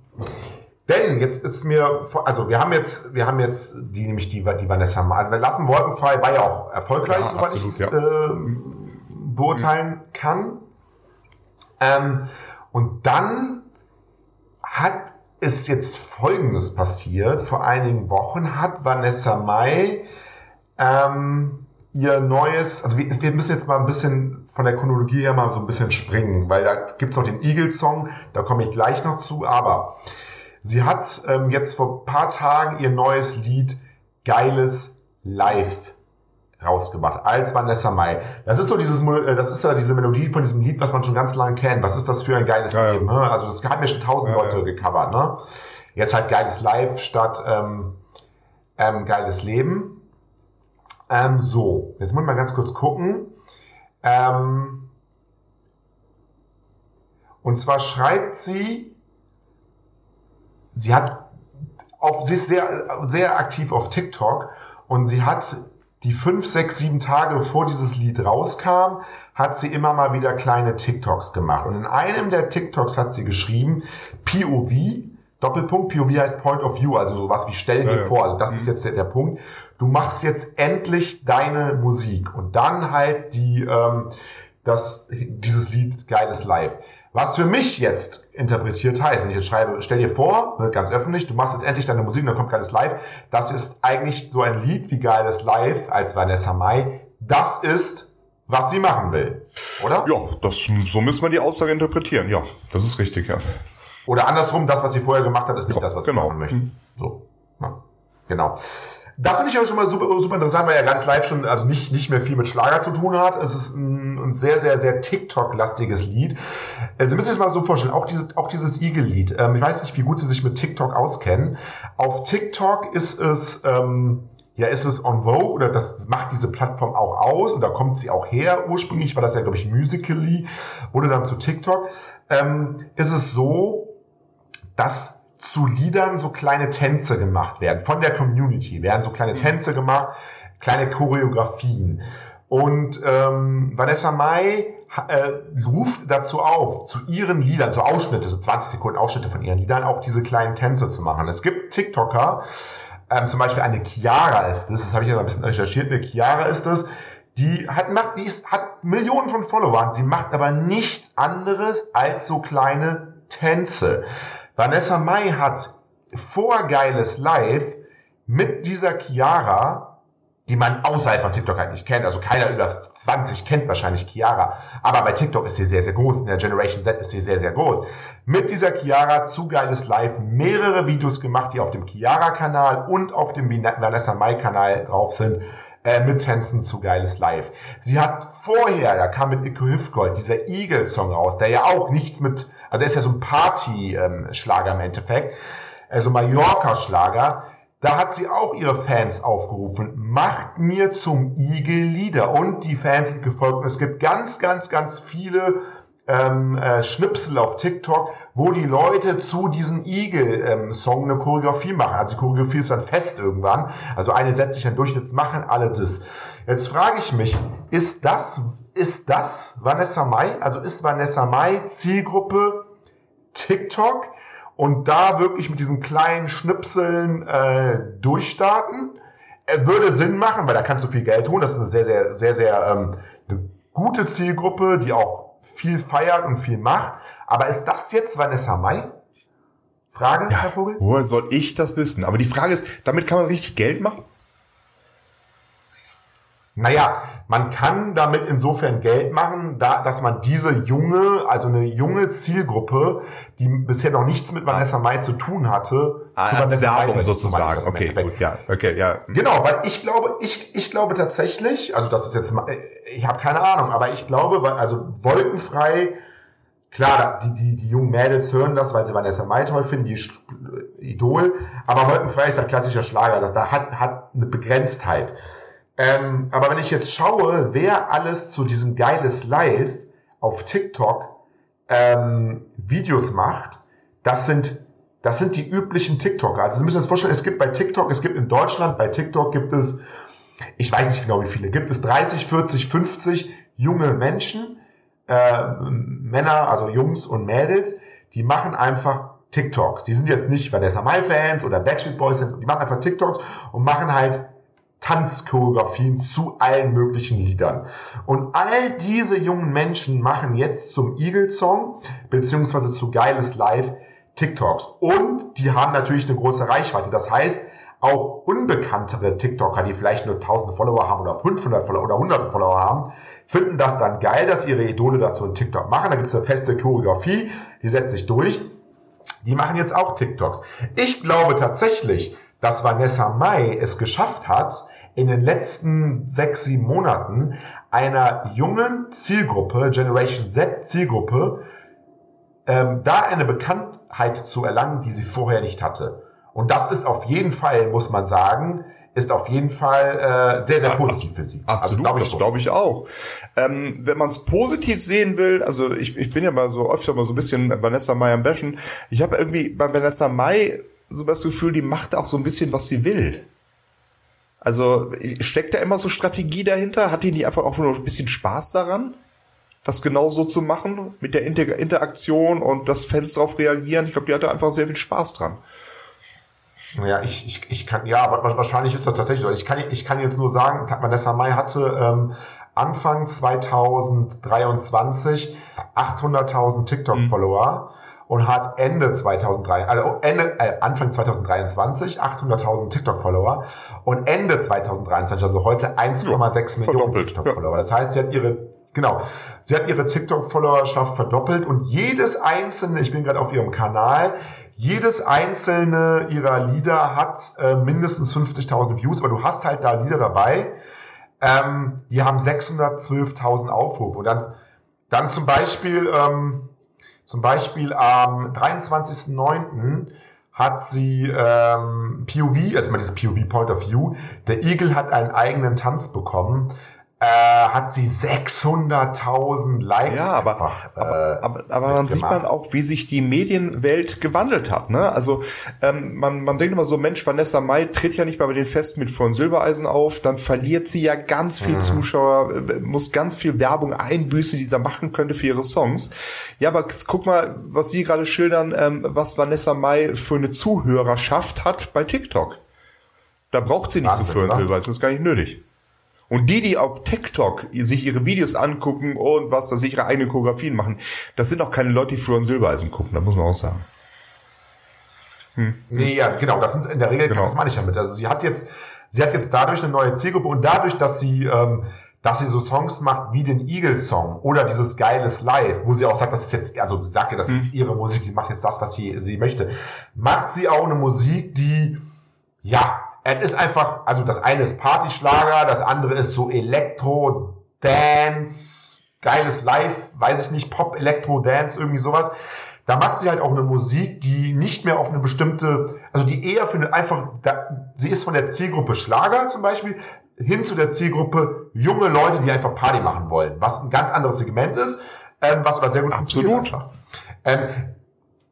denn jetzt ist mir, also wir haben jetzt, wir haben jetzt die, nämlich die, die Vanessa Mai. Also wir lassen Wolkenfrei war ja auch erfolgreich, Ja, soweit ich es äh, beurteilen kann. Ähm, und dann hat ist jetzt Folgendes passiert. Vor einigen Wochen hat Vanessa Mai ähm, ihr neues, also wir, wir müssen jetzt mal ein bisschen von der Chronologie her mal so ein bisschen springen, weil da gibt's noch den Eagle-Song, da komme ich gleich noch zu, aber sie hat ähm, jetzt vor paar Tagen ihr neues Lied Geiles Live rausgebracht als Vanessa Mai. Das ist so dieses, äh, das ist ja diese Melodie von diesem Lied, was man schon ganz lange kennt. Was ist das für ein geiles ja. Leben? Ne? Also das haben ja schon tausend Ja, Leute ja. gecovert. Ne? Jetzt halt geiles Live statt ähm, ähm, geiles Leben. Ähm, so, jetzt muss ich mal ganz kurz gucken. Ähm, und zwar schreibt sie, sie hat auf, sie ist sehr, sehr aktiv auf TikTok und sie hat die fünf, sechs, sieben Tage bevor dieses Lied rauskam, hat sie immer mal wieder kleine TikToks gemacht. Und in einem der TikToks hat sie geschrieben, POV, Doppelpunkt, POV heißt Point of View, also sowas wie stell dir Ja, vor, also das ist jetzt der, der Punkt. Du machst jetzt endlich deine Musik und dann halt die, ähm, das, dieses Lied Geiles Live. Was für mich jetzt interpretiert heißt, wenn ich jetzt schreibe, stell dir vor, ne, ganz öffentlich, du machst jetzt endlich deine Musik und dann kommt Geiles Live. Das ist eigentlich so ein Lied wie Geiles Live als Vanessa Mai. Das ist, was sie machen will. Oder? Ja, das, so müssen wir die Aussage interpretieren. Ja, das ist richtig, ja. Oder andersrum, das, was sie vorher gemacht hat, ist nicht Ja, das, was genau. sie machen möchte. So. Ja, genau. Da finde ich auch schon mal super, super interessant, weil ja ganz live schon, also nicht, nicht mehr viel mit Schlager zu tun hat. Es ist ein, ein sehr, sehr, sehr TikTok-lastiges Lied. Äh, Sie müssen sich mal so vorstellen, auch dieses, auch dieses Eagle-Lied. Ähm, ich weiß nicht, wie gut Sie sich mit TikTok auskennen. Auf TikTok ist es, ähm, ja, ist es on Vogue oder das macht diese Plattform auch aus und da kommt sie auch her. Ursprünglich war das ja, glaube ich, Musically, wurde dann zu TikTok. Ähm, ist es so, dass zu Liedern so kleine Tänze gemacht werden. Von der Community werden so kleine Tänze gemacht, kleine Choreografien. Und ähm, Vanessa Mai äh, ruft dazu auf, zu ihren Liedern, so Ausschnitte, so 20 Sekunden Ausschnitte von ihren Liedern, auch diese kleinen Tänze zu machen. Es gibt TikToker, ähm, zum Beispiel eine Chiara ist es, das habe ich ja noch ein bisschen recherchiert, eine Chiara ist es, die hat, macht, die ist, hat Millionen von Followern, sie macht aber nichts anderes als so kleine Tänze. Vanessa Mai hat vor Geiles Live mit dieser Chiara, die man außerhalb von TikTok halt nicht kennt, also keiner über 20 kennt wahrscheinlich Chiara, aber bei TikTok ist sie sehr, sehr groß, in der Generation Z ist sie sehr, sehr groß. Mit dieser Chiara zu Geiles Live mehrere Videos gemacht, die auf dem Chiara-Kanal und auf dem Vanessa Mai-Kanal drauf sind, äh, mit Tänzen zu Geiles Live. Sie hat vorher, da kam mit Icke Hüftgold dieser Eagle-Song raus, der ja auch nichts mit, also ist ja so ein Party-Schlager im Endeffekt, also Mallorca-Schlager, da hat sie auch ihre Fans aufgerufen, macht mir zum Igel Lieder. Und die Fans sind gefolgt. Und es gibt ganz, ganz, ganz viele ähm, äh, Schnipsel auf TikTok, wo die Leute zu diesem Igel-Song eine Choreografie machen. Also die Choreografie ist dann fest irgendwann. Also eine setzt sich dann durch, jetzt machen alle das. Jetzt frage ich mich, ist das, ist das Vanessa Mai? Also ist Vanessa Mai Zielgruppe TikTok? und da wirklich mit diesen kleinen Schnipseln äh, durchstarten. Er würde Sinn machen, weil da kannst du viel Geld holen. Das ist eine sehr, sehr, sehr, sehr ähm, eine gute Zielgruppe, die auch viel feiert und viel macht. Aber ist das jetzt Vanessa Mai? Frage, Herr Vogel? Woher soll ich das wissen? Aber die Frage ist, damit kann man richtig Geld machen? Naja, man kann damit insofern Geld machen, da, dass man diese junge, also eine junge Zielgruppe, die bisher noch nichts mit Vanessa Mai zu tun hatte, Ah, zu als Vanessa Mai Werbung so sozusagen. Okay, gut, ja, okay, ja. Genau, weil ich glaube, ich, ich glaube tatsächlich, also das ist jetzt mal, ich habe keine Ahnung, aber ich glaube, weil, also wolkenfrei, klar, die, die, die jungen Mädels hören das, weil sie Vanessa Mai toll finden, die Sch- Idol, aber wolkenfrei ist ein klassischer Schlager, das da hat, hat eine Begrenztheit. Ähm, aber wenn ich jetzt schaue, wer alles zu diesem geiles Live auf TikTok ähm, Videos macht, das sind, das sind die üblichen TikToker. Also Sie müssen sich vorstellen, es gibt bei TikTok, es gibt in Deutschland, bei TikTok gibt es, ich weiß nicht genau wie viele, gibt es 30, 40, 50 junge Menschen, äh, Männer, also Jungs und Mädels, die machen einfach TikToks. Die sind jetzt nicht Vanessa Mai Fans oder Backstreet Boys Fans, die machen einfach TikToks und machen halt Tanzchoreografien zu allen möglichen Liedern. Und all diese jungen Menschen machen jetzt zum Eagle-Song, beziehungsweise zu Geiles Live TikToks. Und die haben natürlich eine große Reichweite. Das heißt, auch unbekanntere TikToker, die vielleicht nur 1000 Follower haben oder 500 Follower oder 100 Follower haben, finden das dann geil, dass ihre Idole dazu einen TikTok machen. Da gibt es eine feste Choreografie, die setzt sich durch. Die machen jetzt auch TikToks. Ich glaube tatsächlich, dass Vanessa Mai es geschafft hat, in den letzten sechs, sieben Monaten einer jungen Zielgruppe, Generation Z Zielgruppe, ähm, da eine Bekanntheit zu erlangen, die sie vorher nicht hatte. Und das ist auf jeden Fall, muss man sagen, ist auf jeden Fall äh, sehr, sehr positiv für sie. Absolut, also, glaub das glaube ich auch. Ähm, wenn man es positiv sehen will, also ich, ich bin ja mal so öfter mal so ein bisschen Vanessa Mai am Bashen. Ich habe irgendwie bei Vanessa Mai so das Gefühl, die macht auch so ein bisschen, was sie will. Also steckt da immer so Strategie dahinter? Hat die nicht einfach auch nur ein bisschen Spaß daran? das genau so zu machen, mit der Inter Interaktion und das Fans darauf reagieren. Ich glaube, die hatte einfach sehr viel Spaß dran. Ja, ich, ich, ich kann, ja, wahrscheinlich ist das tatsächlich so. Ich kann, ich kann jetzt nur sagen, Vanessa Mai hatte ähm, Anfang 2023 800.000 TikTok-Follower. Mhm und hat Ende 2003, also Ende, äh, Anfang 2023 800.000 TikTok-Follower und Ende 2023, also heute 1,6 ja, Millionen TikTok-Follower. Ja. Das heißt, sie hat ihre Genau. Sie hat ihre TikTok-Followerschaft verdoppelt und jedes einzelne, ich bin gerade auf ihrem Kanal, jedes einzelne ihrer Lieder hat äh, mindestens 50.000 Views, aber du hast halt da Lieder dabei, ähm, die haben 612.000 Aufrufe. Und dann, dann zum Beispiel, ähm, zum Beispiel am 23.09. hat sie ähm, POV, also immer dieses POV Point of View, der Igel hat einen eigenen Tanz bekommen äh, hat sie 600.000 Likes. Ja, aber, einfach, aber, äh, aber, aber dann sieht man auch, wie sich die Medienwelt gewandelt hat. Ne? Also ähm, man, man denkt immer so, Mensch, Vanessa Mai tritt ja nicht mal bei den Festen mit Von Silbereisen auf, dann verliert sie ja ganz viel mhm. Zuschauer, äh, muss ganz viel Werbung einbüßen, die sie machen könnte für ihre Songs. Ja, aber guck mal, was Sie gerade schildern, ähm, was Vanessa Mai für eine Zuhörerschaft hat bei TikTok. Da braucht sie nicht Wahnsinn, so Von Silbereisen, das ist gar nicht nötig. Und die, die auf TikTok sich ihre Videos angucken und was was ich, ihre eigenen Choreografien machen, das sind auch keine Leute, die früher in Silbereisen gucken, da muss man auch sagen. Hm. Nee, ja, genau, das sind in der Regel, genau. das meine ich damit. Also sie hat jetzt, sie hat jetzt dadurch eine neue Zielgruppe und dadurch, dass sie, ähm, dass sie so Songs macht wie den Eagle-Song oder dieses geiles Live, wo sie auch sagt, das ist jetzt, also sie sagt ja, das hm. ist ihre Musik, die macht jetzt das, was sie, sie möchte, macht sie auch eine Musik, die, ja, es ist einfach, also das eine ist Partyschlager, das andere ist so Elektro, Dance, geiles Live, weiß ich nicht, Pop, Elektro, Dance, irgendwie sowas. Da macht sie halt auch eine Musik, die nicht mehr auf eine bestimmte, also die eher für eine einfach, da, sie ist von der Zielgruppe Schlager zum Beispiel hin zu der Zielgruppe junge Leute, die einfach Party machen wollen, was ein ganz anderes Segment ist, ähm, was aber sehr gut Absolut. funktioniert. Ähm,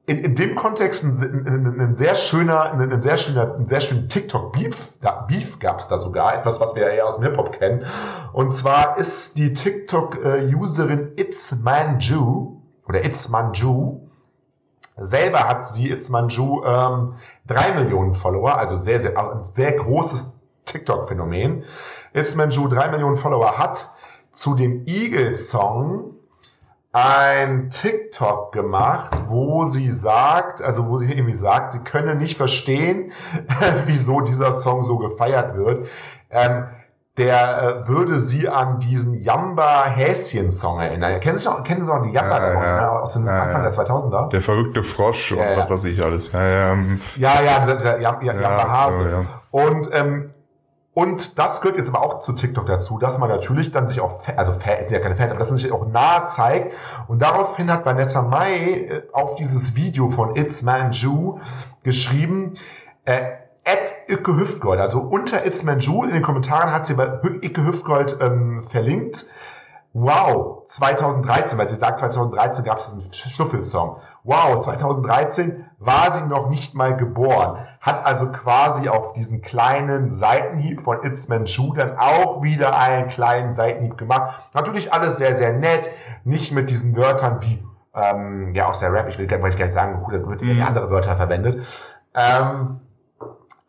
in, in dem Kontext ein, ein, ein sehr schöner, ein, ein sehr schöner, ein sehr schönen TikTok-Beef, da, Beef gab es da sogar, etwas, was wir ja eher aus dem Hip-Hop kennen. Und zwar ist die TikTok-Userin It's Manju oder It's Manju, selber hat sie It's Manju ähm, drei Millionen Follower, also sehr, sehr, ein sehr großes TikTok-Phänomen. It's Manju drei Millionen Follower hat zu dem Eagle-Song ein TikTok gemacht, wo sie sagt, also wo sie irgendwie sagt, sie könne nicht verstehen, wieso dieser Song so gefeiert wird. Ähm, der äh, würde sie an diesen Jamba Häschen Song erinnern. Kennen Sie noch, kennen Sie noch die Jamba ja, ja, ja. aus dem Anfang der 2000er? Der verrückte Frosch und was weiß ich alles. Ja, ja, ja, ja, dieser, dieser Jamba Hase. Und ähm, und das gehört jetzt aber auch zu TikTok dazu, dass man natürlich dann sich auch, also Fan, ist ja keine Fans, aber dass man sich auch nahe zeigt. Und daraufhin hat Vanessa Mai äh, auf dieses Video von It's Manju geschrieben, äh, at Icke Hüftgold, also unter It's Manju in den Kommentaren hat sie bei Icke Hüftgold ähm, verlinkt. Wow, 2013, weil sie sagt, 2013 gab es diesen Schnuffelsong. Wow, 2013 war sie noch nicht mal geboren. Hat also quasi auf diesen kleinen Seitenhieb von It's Manchu dann auch wieder einen kleinen Seitenhieb gemacht. Natürlich alles sehr, sehr nett. Nicht mit diesen Wörtern wie, ähm, ja, aus der Rap, ich will, wollte ich gar nicht sagen, da wird mhm. andere Wörter verwendet. Ähm,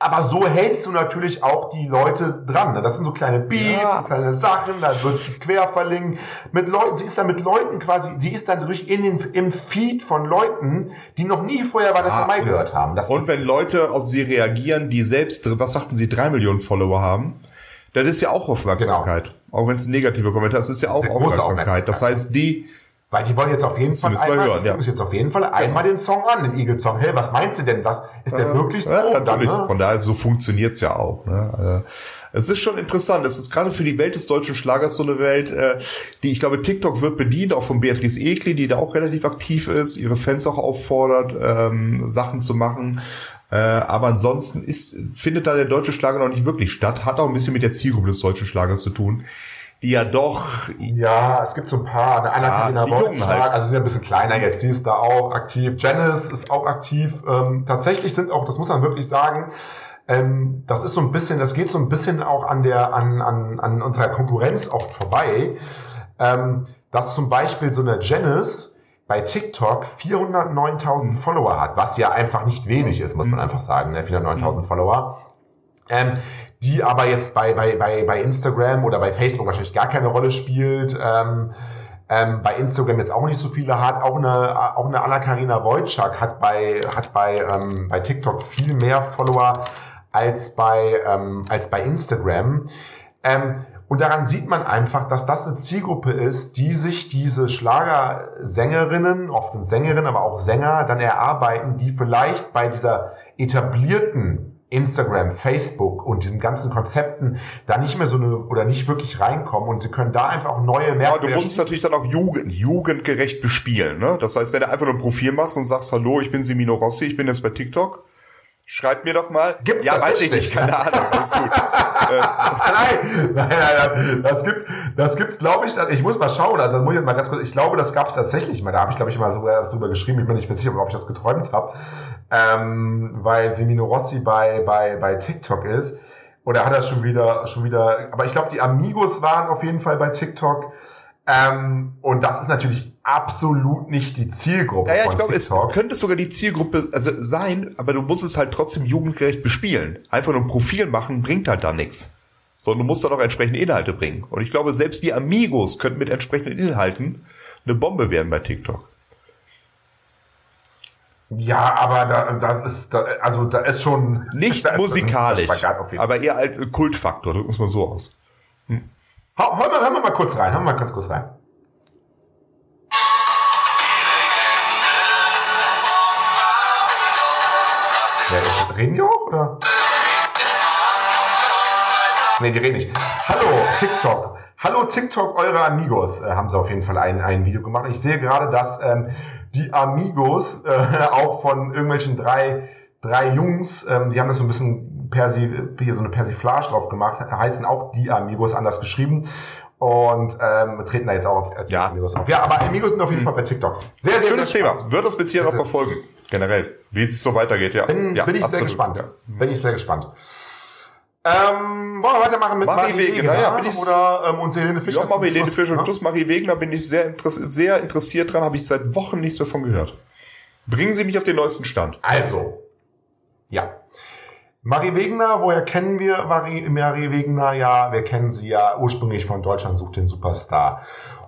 aber so hältst du natürlich auch die Leute dran. Ne? Das sind so kleine Beefs, Ja. so kleine Sachen, da wird sie quer verlinkt. Mit Leuten, sie ist dann mit Leuten quasi, sie ist dann durch in den, im Feed von Leuten, die noch nie vorher Vanessa Ah, Mai gehört haben. Das Und wenn Leute auf sie reagieren, die selbst, was sagten sie, drei Millionen Follower haben, das ist ja auch Aufmerksamkeit. Auch wenn es ein negativer Kommentar ist, ist ja auch Genau. große Aufmerksamkeit. Das heißt, die, Weil die wollen jetzt auf jeden Das Fall einmal, hören, ja. jetzt auf jeden Fall einmal den Song an, den Eagle-Song. Hey, was meinst du denn? Was ist der wirklich so? ja, dann, ne? Von daher, so funktioniert's ja auch. Ne? Äh, Es ist schon interessant. Es ist gerade für die Welt des deutschen Schlagers so eine Welt, äh, die, ich glaube, TikTok wird bedient, auch von Beatrice Egli, die da auch relativ aktiv ist, ihre Fans auch auffordert, ähm, Sachen zu machen. Äh, aber ansonsten ist, findet da der deutsche Schlager noch nicht wirklich statt. Hat auch ein bisschen mit der Zielgruppe des deutschen Schlagers zu tun, die ja doch Ja, es gibt so ein paar. Eine Anna-Karina Jungen Wolfschlag, halt. also sie ist ein bisschen kleiner jetzt, sie ist da auch aktiv. Janice ist auch aktiv. Ähm, tatsächlich sind auch, das muss man wirklich sagen, ähm, das ist so ein bisschen, das geht so ein bisschen auch an der, an, an, an unserer Konkurrenz oft vorbei. Ähm, dass zum Beispiel so eine Janice bei TikTok 409.000 Follower hat, was ja einfach nicht wenig ist, muss man einfach sagen, ne? 409.000 Follower. Ähm, die aber jetzt bei, bei, bei, bei Instagram oder bei Facebook wahrscheinlich gar keine Rolle spielt. Ähm, ähm, bei Instagram jetzt auch nicht so viele hat. Auch eine, auch eine Anna-Karina Wojcik hat bei, hat bei, ähm, bei TikTok viel mehr Follower als bei, ähm, als bei Instagram. Ähm, und daran sieht man einfach, dass das eine Zielgruppe ist, die sich diese Schlagersängerinnen, oft Sängerinnen, aber auch Sänger, dann erarbeiten, die vielleicht bei dieser etablierten Instagram, Facebook und diesen ganzen Konzepten da nicht mehr so eine oder nicht wirklich reinkommen und sie können da einfach auch neue Ja, Märkte du musst es natürlich dann auch Jugend, jugendgerecht bespielen. Ne? Das heißt, wenn du einfach nur ein Profil machst und sagst, hallo, ich bin Semino Rossi, ich bin jetzt bei TikTok, schreib mir doch mal. Gibt's ja, weiß ich nicht, keine Ahnung, alles gut. nein, nein, nein, das gibt, das gibt's, glaube ich, ich muss mal schauen, also, das muss ich mal ganz kurz, ich glaube, das gab es tatsächlich mal, da habe ich, glaube ich, mal sogar was drüber geschrieben, ich bin nicht mehr sicher, ob ich das geträumt habe, ähm, weil Semino Rossi bei, bei, bei TikTok ist, oder hat er schon wieder, schon wieder, aber ich glaube, die Amigos waren auf jeden Fall bei TikTok, ähm, und das ist natürlich absolut nicht die Zielgruppe Naja, von ich glaube, es, es könnte sogar die Zielgruppe also sein, aber du musst es halt trotzdem jugendgerecht bespielen. Einfach nur ein Profil machen bringt halt da nichts. Sondern du musst dann auch entsprechende Inhalte bringen. Und ich glaube, selbst die Amigos könnten mit entsprechenden Inhalten eine Bombe werden bei TikTok. Ja, aber da, das ist, da, also da ist schon Nicht da musikalisch, aber eher halt Kultfaktor, drücken wir es mal so aus. Hau, hör, mal, hör mal, mal kurz rein, hör mal ganz kurz rein. Ja, reden die auch, oder? Nee, die reden nicht. Hallo, TikTok. Hallo, TikTok, eure Amigos, äh, haben sie auf jeden Fall ein, ein Video gemacht. Ich sehe gerade, dass ähm, die Amigos äh, auch von irgendwelchen drei, drei Jungs, ähm, die haben das so ein bisschen Persi, hier so eine Persiflage drauf gemacht, heißen auch die Amigos anders geschrieben und ähm, treten da jetzt auch auf, als Ja. Amigos auf. Ja, aber Amigos sind auf jeden Fall bei TikTok. Sehr, sehr, Schönes sehr Thema. Wird uns bis hier noch verfolgen. Generell. Wie es so weitergeht, ja. Bin, ja, bin ich sehr absolut. gespannt. Ja. Bin ich sehr gespannt. Ähm, wollen wir weitermachen mit Marie Marie Wegener, Wegener ja, bin ich- oder ähm, und Helene Fischer? Ja, Marie Helene Fischer Ja? plus Marie Wegner bin ich sehr, interess sehr interessiert dran, habe ich seit Wochen nichts mehr von gehört. Bringen Sie mich auf den neuesten Stand. Also, ja. Marie Wegener, woher kennen wir Marie, Marie Wegener? Ja, wir kennen sie ja ursprünglich von Deutschland sucht den Superstar.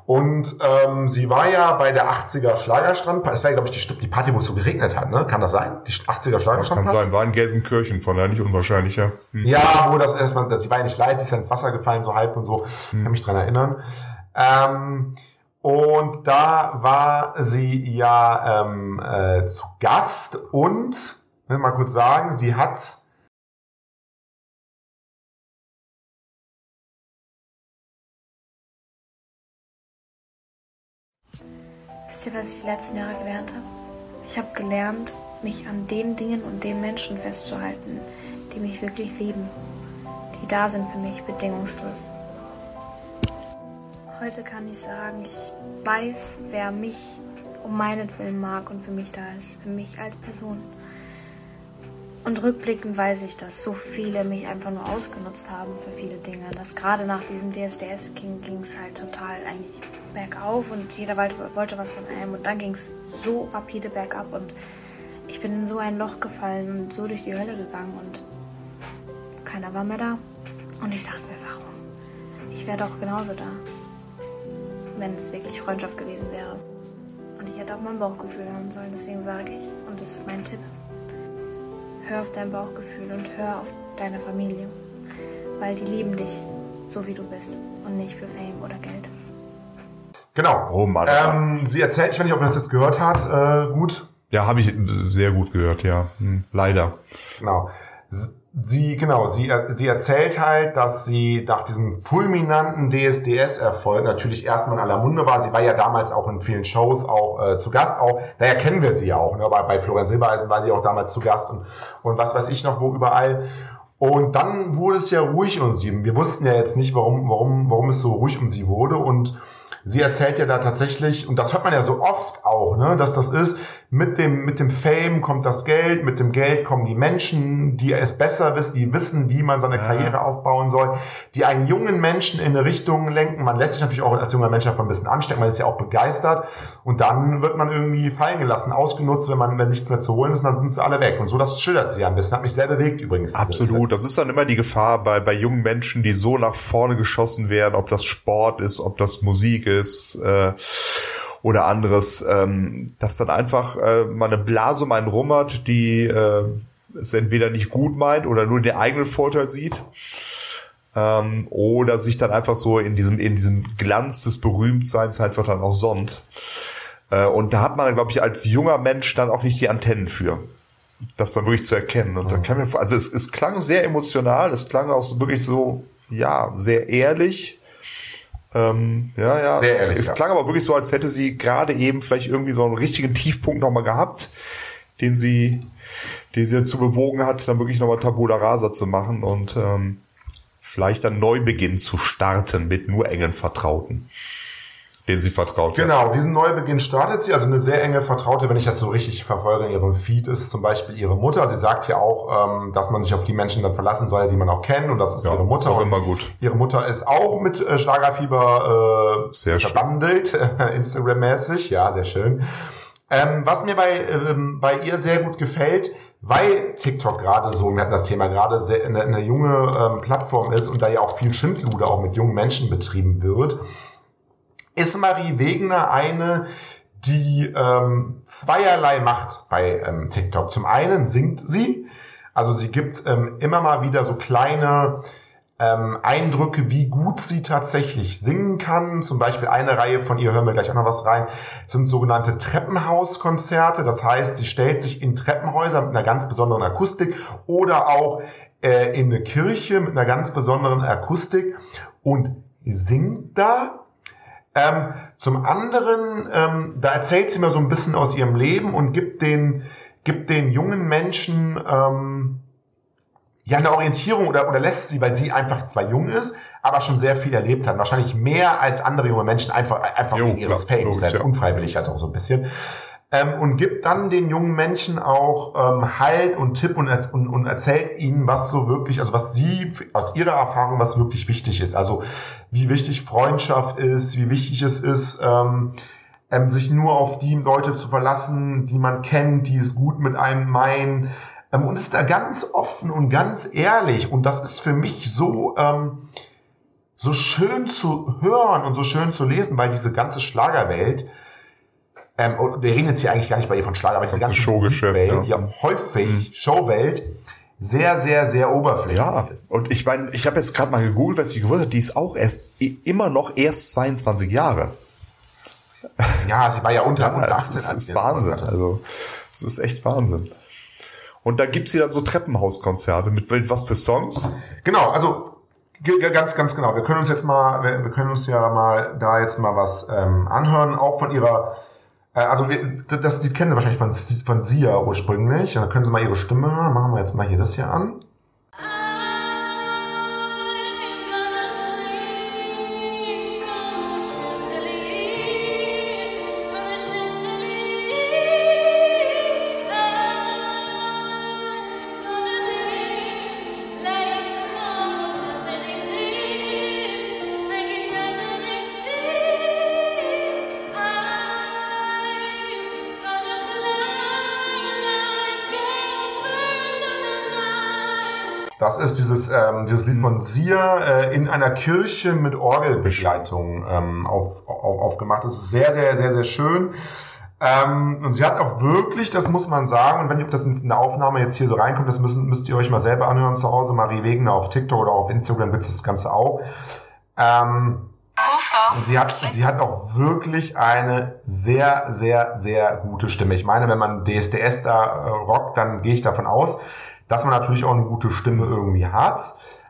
Und ähm, sie war ja bei der 80er Schlagerstrand, es war, glaube ich, die, die Party, wo es so geregnet hat, ne? Kann das sein? Die 80er Kann Schlagerstrand? sein, war in Gelsenkirchen, von daher nicht unwahrscheinlich, ja. Hm. Ja, wo das erstmal, sie war ja nicht leid, die ist ja ins Wasser gefallen, so halb und so, kann mich dran erinnern. Ähm, und da war sie ja ähm, äh, zu Gast und, will mal kurz sagen, sie hat Wisst ihr, was ich die letzten Jahre gelernt habe? Ich habe gelernt, mich an den Dingen und den Menschen festzuhalten, die mich wirklich lieben, die da sind für mich bedingungslos. Heute kann ich sagen, ich weiß, wer mich um meinetwillen mag und für mich da ist, für mich als Person. Und rückblickend weiß ich, dass so viele mich einfach nur ausgenutzt haben für viele Dinge. Dass gerade nach diesem DSDS ging es halt total eigentlich bergauf und jeder wollte, was von einem. Und dann ging es so rapide bergab und ich bin in so ein Loch gefallen und so durch die Hölle gegangen. Und keiner war mehr da. Und ich dachte mir, warum? Ich wäre doch genauso da, wenn es wirklich Freundschaft gewesen wäre. Und ich hätte auf mein Bauchgefühl hören sollen, deswegen sage ich, und das ist mein Tipp, hör auf dein Bauchgefühl und hör auf deine Familie, weil die lieben dich so wie du bist und nicht für Fame oder Geld. Genau. Oh Mann. Ähm, sie erzählt, ich weiß nicht, ob man das jetzt gehört hat, äh, gut. Ja, habe ich sehr gut gehört, ja. Hm, leider. Genau. Sie, genau, sie, sie erzählt halt, dass sie nach diesem fulminanten DSDS-Erfolg natürlich erstmal in aller Munde war. Sie war ja damals auch in vielen Shows auch äh, zu Gast. Auch, daher kennen wir sie ja auch. Ne? Bei, bei Florian Silbereisen war sie auch damals zu Gast und, und was weiß ich noch wo überall. Und dann wurde es ja ruhig um sie. Wir wussten ja jetzt nicht, warum, warum, warum es so ruhig um sie wurde. Und sie erzählt ja da tatsächlich, und das hört man ja so oft auch, ne, dass das ist, mit dem, mit dem Fame kommt das Geld, mit dem Geld kommen die Menschen, die es besser wissen, die wissen, wie man seine Karriere aufbauen soll, die einen jungen Menschen in eine Richtung lenken. Man lässt sich natürlich auch als junger Mensch davon ein bisschen anstecken, man ist ja auch begeistert. Und dann wird man irgendwie fallen gelassen, ausgenutzt, wenn man, wenn nichts mehr zu holen ist, dann sind sie alle weg. Und so, das schildert sie ja ein bisschen. Hat mich sehr bewegt übrigens. Absolut. Das ist dann immer die Gefahr bei, bei jungen Menschen, die so nach vorne geschossen werden, ob das Sport ist, ob das Musik ist äh, oder anderes, ähm, dass dann einfach äh, mal eine Blase um einen rummert, die äh, es entweder nicht gut meint oder nur den eigenen Vorteil sieht. Ähm, oder sich dann einfach so in diesem, in diesem Glanz des Berühmtseins einfach dann auch sonnt. Äh, und da hat man, glaube ich, als junger Mensch dann auch nicht die Antennen für das dann wirklich zu erkennen. Und da kann mir, also es, es klang sehr emotional, es klang auch so wirklich so, ja, sehr ehrlich. Ähm, ja, ja. Sehr es, ehrlich, es ja. klang aber wirklich so, als hätte sie gerade eben vielleicht irgendwie so einen richtigen Tiefpunkt nochmal gehabt, den sie, den sie dazu bewogen hat, dann wirklich nochmal Tabula Rasa zu machen und ähm, vielleicht einen Neubeginn zu starten mit nur engen Vertrauten, denen sie vertraut. Genau, diesen Neubeginn startet sie. Also eine sehr enge Vertraute, wenn ich das so richtig verfolge in ihrem Feed, ist zum Beispiel ihre Mutter. Sie sagt ja auch, ähm, dass man sich auf die Menschen dann verlassen soll, die man auch kennt. Und das ist Ja, ihre Mutter. ist auch immer gut. Ihre Mutter ist auch mit äh, Schlagerfieber äh, Sehr verbandelt, Instagram-mäßig. Ja, sehr schön. Ähm, was mir bei, ähm, bei ihr sehr gut gefällt, weil TikTok gerade so, wir hatten das Thema gerade, sehr, eine, eine junge ähm, Plattform ist und da ja auch viel Schindluder auch mit jungen Menschen betrieben wird, ist Marie Wegener eine, die ähm, zweierlei macht bei ähm, TikTok. Zum einen singt sie, also sie gibt ähm, immer mal wieder so kleine ähm, Eindrücke, wie gut sie tatsächlich singen kann. Zum Beispiel eine Reihe von ihr, hören wir gleich auch noch was rein, sind sogenannte Treppenhauskonzerte. Das heißt, sie stellt sich in Treppenhäuser mit einer ganz besonderen Akustik oder auch äh, in eine Kirche mit einer ganz besonderen Akustik und singt da. Ähm, zum anderen, ähm, da erzählt sie mir so ein bisschen aus ihrem Leben und gibt den, gibt den jungen Menschen ähm, ja eine Orientierung oder, oder lässt sie, weil sie einfach zwar jung ist, aber schon sehr viel erlebt hat. Wahrscheinlich mehr als andere junge Menschen, einfach, einfach Jo, wegen ihres logisch, selbst ja. unfreiwillig als auch so ein bisschen. Ähm, und gibt dann den jungen Menschen auch ähm, Halt und Tipp und, und, und erzählt ihnen, was so wirklich, also was sie aus ihrer Erfahrung, was wirklich wichtig ist. Also wie wichtig Freundschaft ist, wie wichtig es ist, ähm, ähm, sich nur auf die Leute zu verlassen, die man kennt, die es gut mit einem meinen. Ähm, und ist da ganz offen und ganz ehrlich. Und das ist für mich so, ähm, so schön zu hören und so schön zu lesen, weil diese ganze Schlagerwelt, ähm, und wir reden jetzt hier eigentlich gar nicht bei ihr von Schlager, aber diese Ganze Musikwelt, ja. die häufig Showwelt sehr, sehr, sehr oberflächlich Ja, ist. und ich meine, ich habe jetzt gerade mal gegoogelt, was ich gewusst habe, die ist auch erst immer noch erst 22 Jahre. Ja, sie war ja unter, Ja, unter das 18. ist, ist Wahnsinn. Also, das ist echt Wahnsinn. Und da gibt's hier dann so Treppenhauskonzerte mit mit was für Songs? Genau, also ganz, ganz genau. Wir können uns jetzt mal, wir, können uns ja mal da jetzt mal was ähm, anhören, auch von ihrer, also wir, das, die kennen Sie wahrscheinlich von, von Sia ursprünglich. Und dann können Sie mal ihre Stimme. Machen wir jetzt mal hier das hier an. Das ist dieses, ähm, dieses Lied von Sia äh, in einer Kirche mit Orgelbegleitung ähm, auf, auf, aufgemacht. Das ist sehr, sehr, sehr, sehr schön. Ähm, und sie hat auch wirklich, das muss man sagen, und wenn das in der Aufnahme jetzt hier so reinkommt, das müssen, müsst ihr euch mal selber anhören zu Hause. Marie Wegener auf TikTok oder auf Instagram gibt es das Ganze auch. Ähm, und sie hat, sie hat auch wirklich eine sehr, sehr, sehr gute Stimme. Ich meine, wenn man DSDS da äh, rockt, dann gehe ich davon aus, dass man natürlich auch eine gute Stimme irgendwie hat.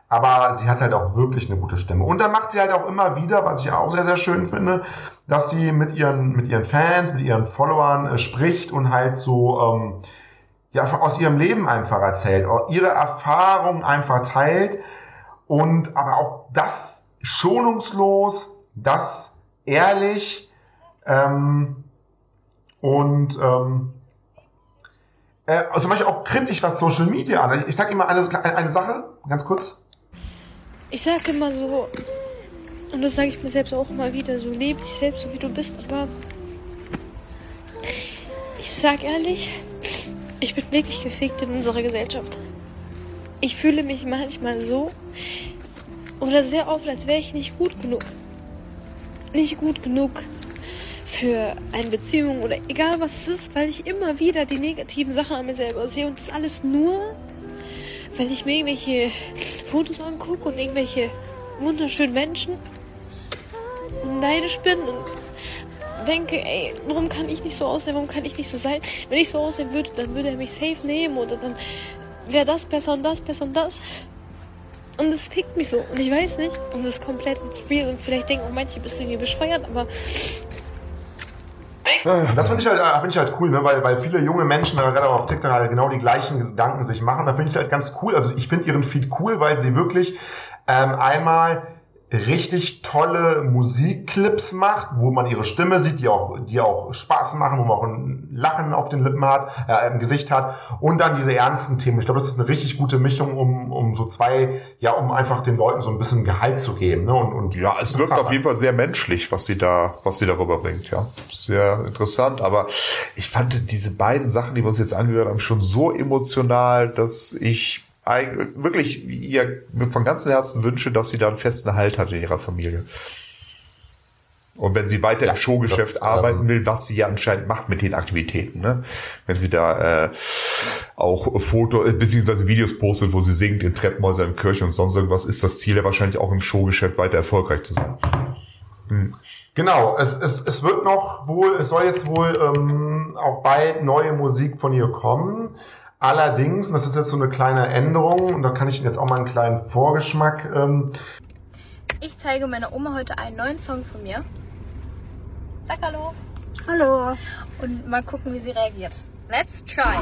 Aber sie hat halt auch wirklich eine gute Stimme. Und dann macht sie halt auch immer wieder, was ich auch sehr, sehr schön finde, dass sie mit ihren, mit ihren Fans, mit ihren Followern äh, spricht und halt so, ähm, ja, aus ihrem Leben einfach erzählt, ihre Erfahrungen einfach teilt und aber auch das schonungslos, das ehrlich ähm, und ähm, äh, zum Beispiel auch kritisch, was Social Media an. Ich sage immer eine, eine Sache, ganz kurz. Ich sage immer so, und das sage ich mir selbst auch immer wieder, so lebe dich selbst so wie du bist, aber ich sag ehrlich, ich bin wirklich gefickt in unserer Gesellschaft. Ich fühle mich manchmal so oder sehr oft, als wäre ich nicht gut genug. Nicht gut genug für eine Beziehung oder egal was es ist, weil ich immer wieder die negativen Sachen an mir selber sehe und das alles nur, weil ich mir irgendwelche Fotos angucke und irgendwelche wunderschönen Menschen neidisch bin und denke, ey, warum kann ich nicht so aussehen, warum kann ich nicht so sein? Wenn ich so aussehen würde, dann würde er mich safe nehmen oder dann wäre das besser und das besser und das. Und es fickt mich so. Und ich weiß nicht. Und das ist komplett real. Und vielleicht denken auch manche, bist du irgendwie bescheuert, aber das finde ich, halt, äh, find ich halt cool, ne? weil, weil viele junge Menschen gerade auf TikTok halt genau die gleichen Gedanken sich machen. Da finde ich es halt ganz cool. Also ich finde ihren Feed cool, weil sie wirklich ähm, einmal richtig tolle Musikclips macht, wo man ihre Stimme sieht, die auch, die auch Spaß machen, wo man auch ein Lachen auf den Lippen hat, äh, im Gesicht hat und dann diese ernsten Themen. Ich glaube, das ist eine richtig gute Mischung, um, um so zwei, ja, um einfach den Leuten so ein bisschen Gehalt zu geben. Ne? Und, und ja, es wirkt auf jeden Fall sehr menschlich, was sie da, was sie darüber bringt. Ja, sehr interessant. Aber ich fand diese beiden Sachen, die wir uns jetzt angehört haben, schon so emotional, dass ich wirklich ihr von ganzem Herzen wünsche, dass sie da einen festen Halt hat in ihrer Familie. Und wenn sie weiter ja, im Showgeschäft das, arbeiten ähm, will, was sie ja anscheinend macht mit den Aktivitäten, ne? Wenn sie da äh, auch Foto äh, beziehungsweise Videos postet, wo sie singt in Treppenhäusern, in Kirche und sonst irgendwas, ist das Ziel ja wahrscheinlich auch im Showgeschäft weiter erfolgreich zu sein. Hm. Genau, es, es, es wird noch wohl, es soll jetzt wohl ähm, auch bald neue Musik von ihr kommen. Allerdings, und das ist jetzt so eine kleine Änderung, und da kann ich Ihnen jetzt auch mal einen kleinen Vorgeschmack. Ähm ich zeige meiner Oma heute einen neuen Song von mir. Sag Hallo. Hallo. Und mal gucken, wie sie reagiert. Let's try.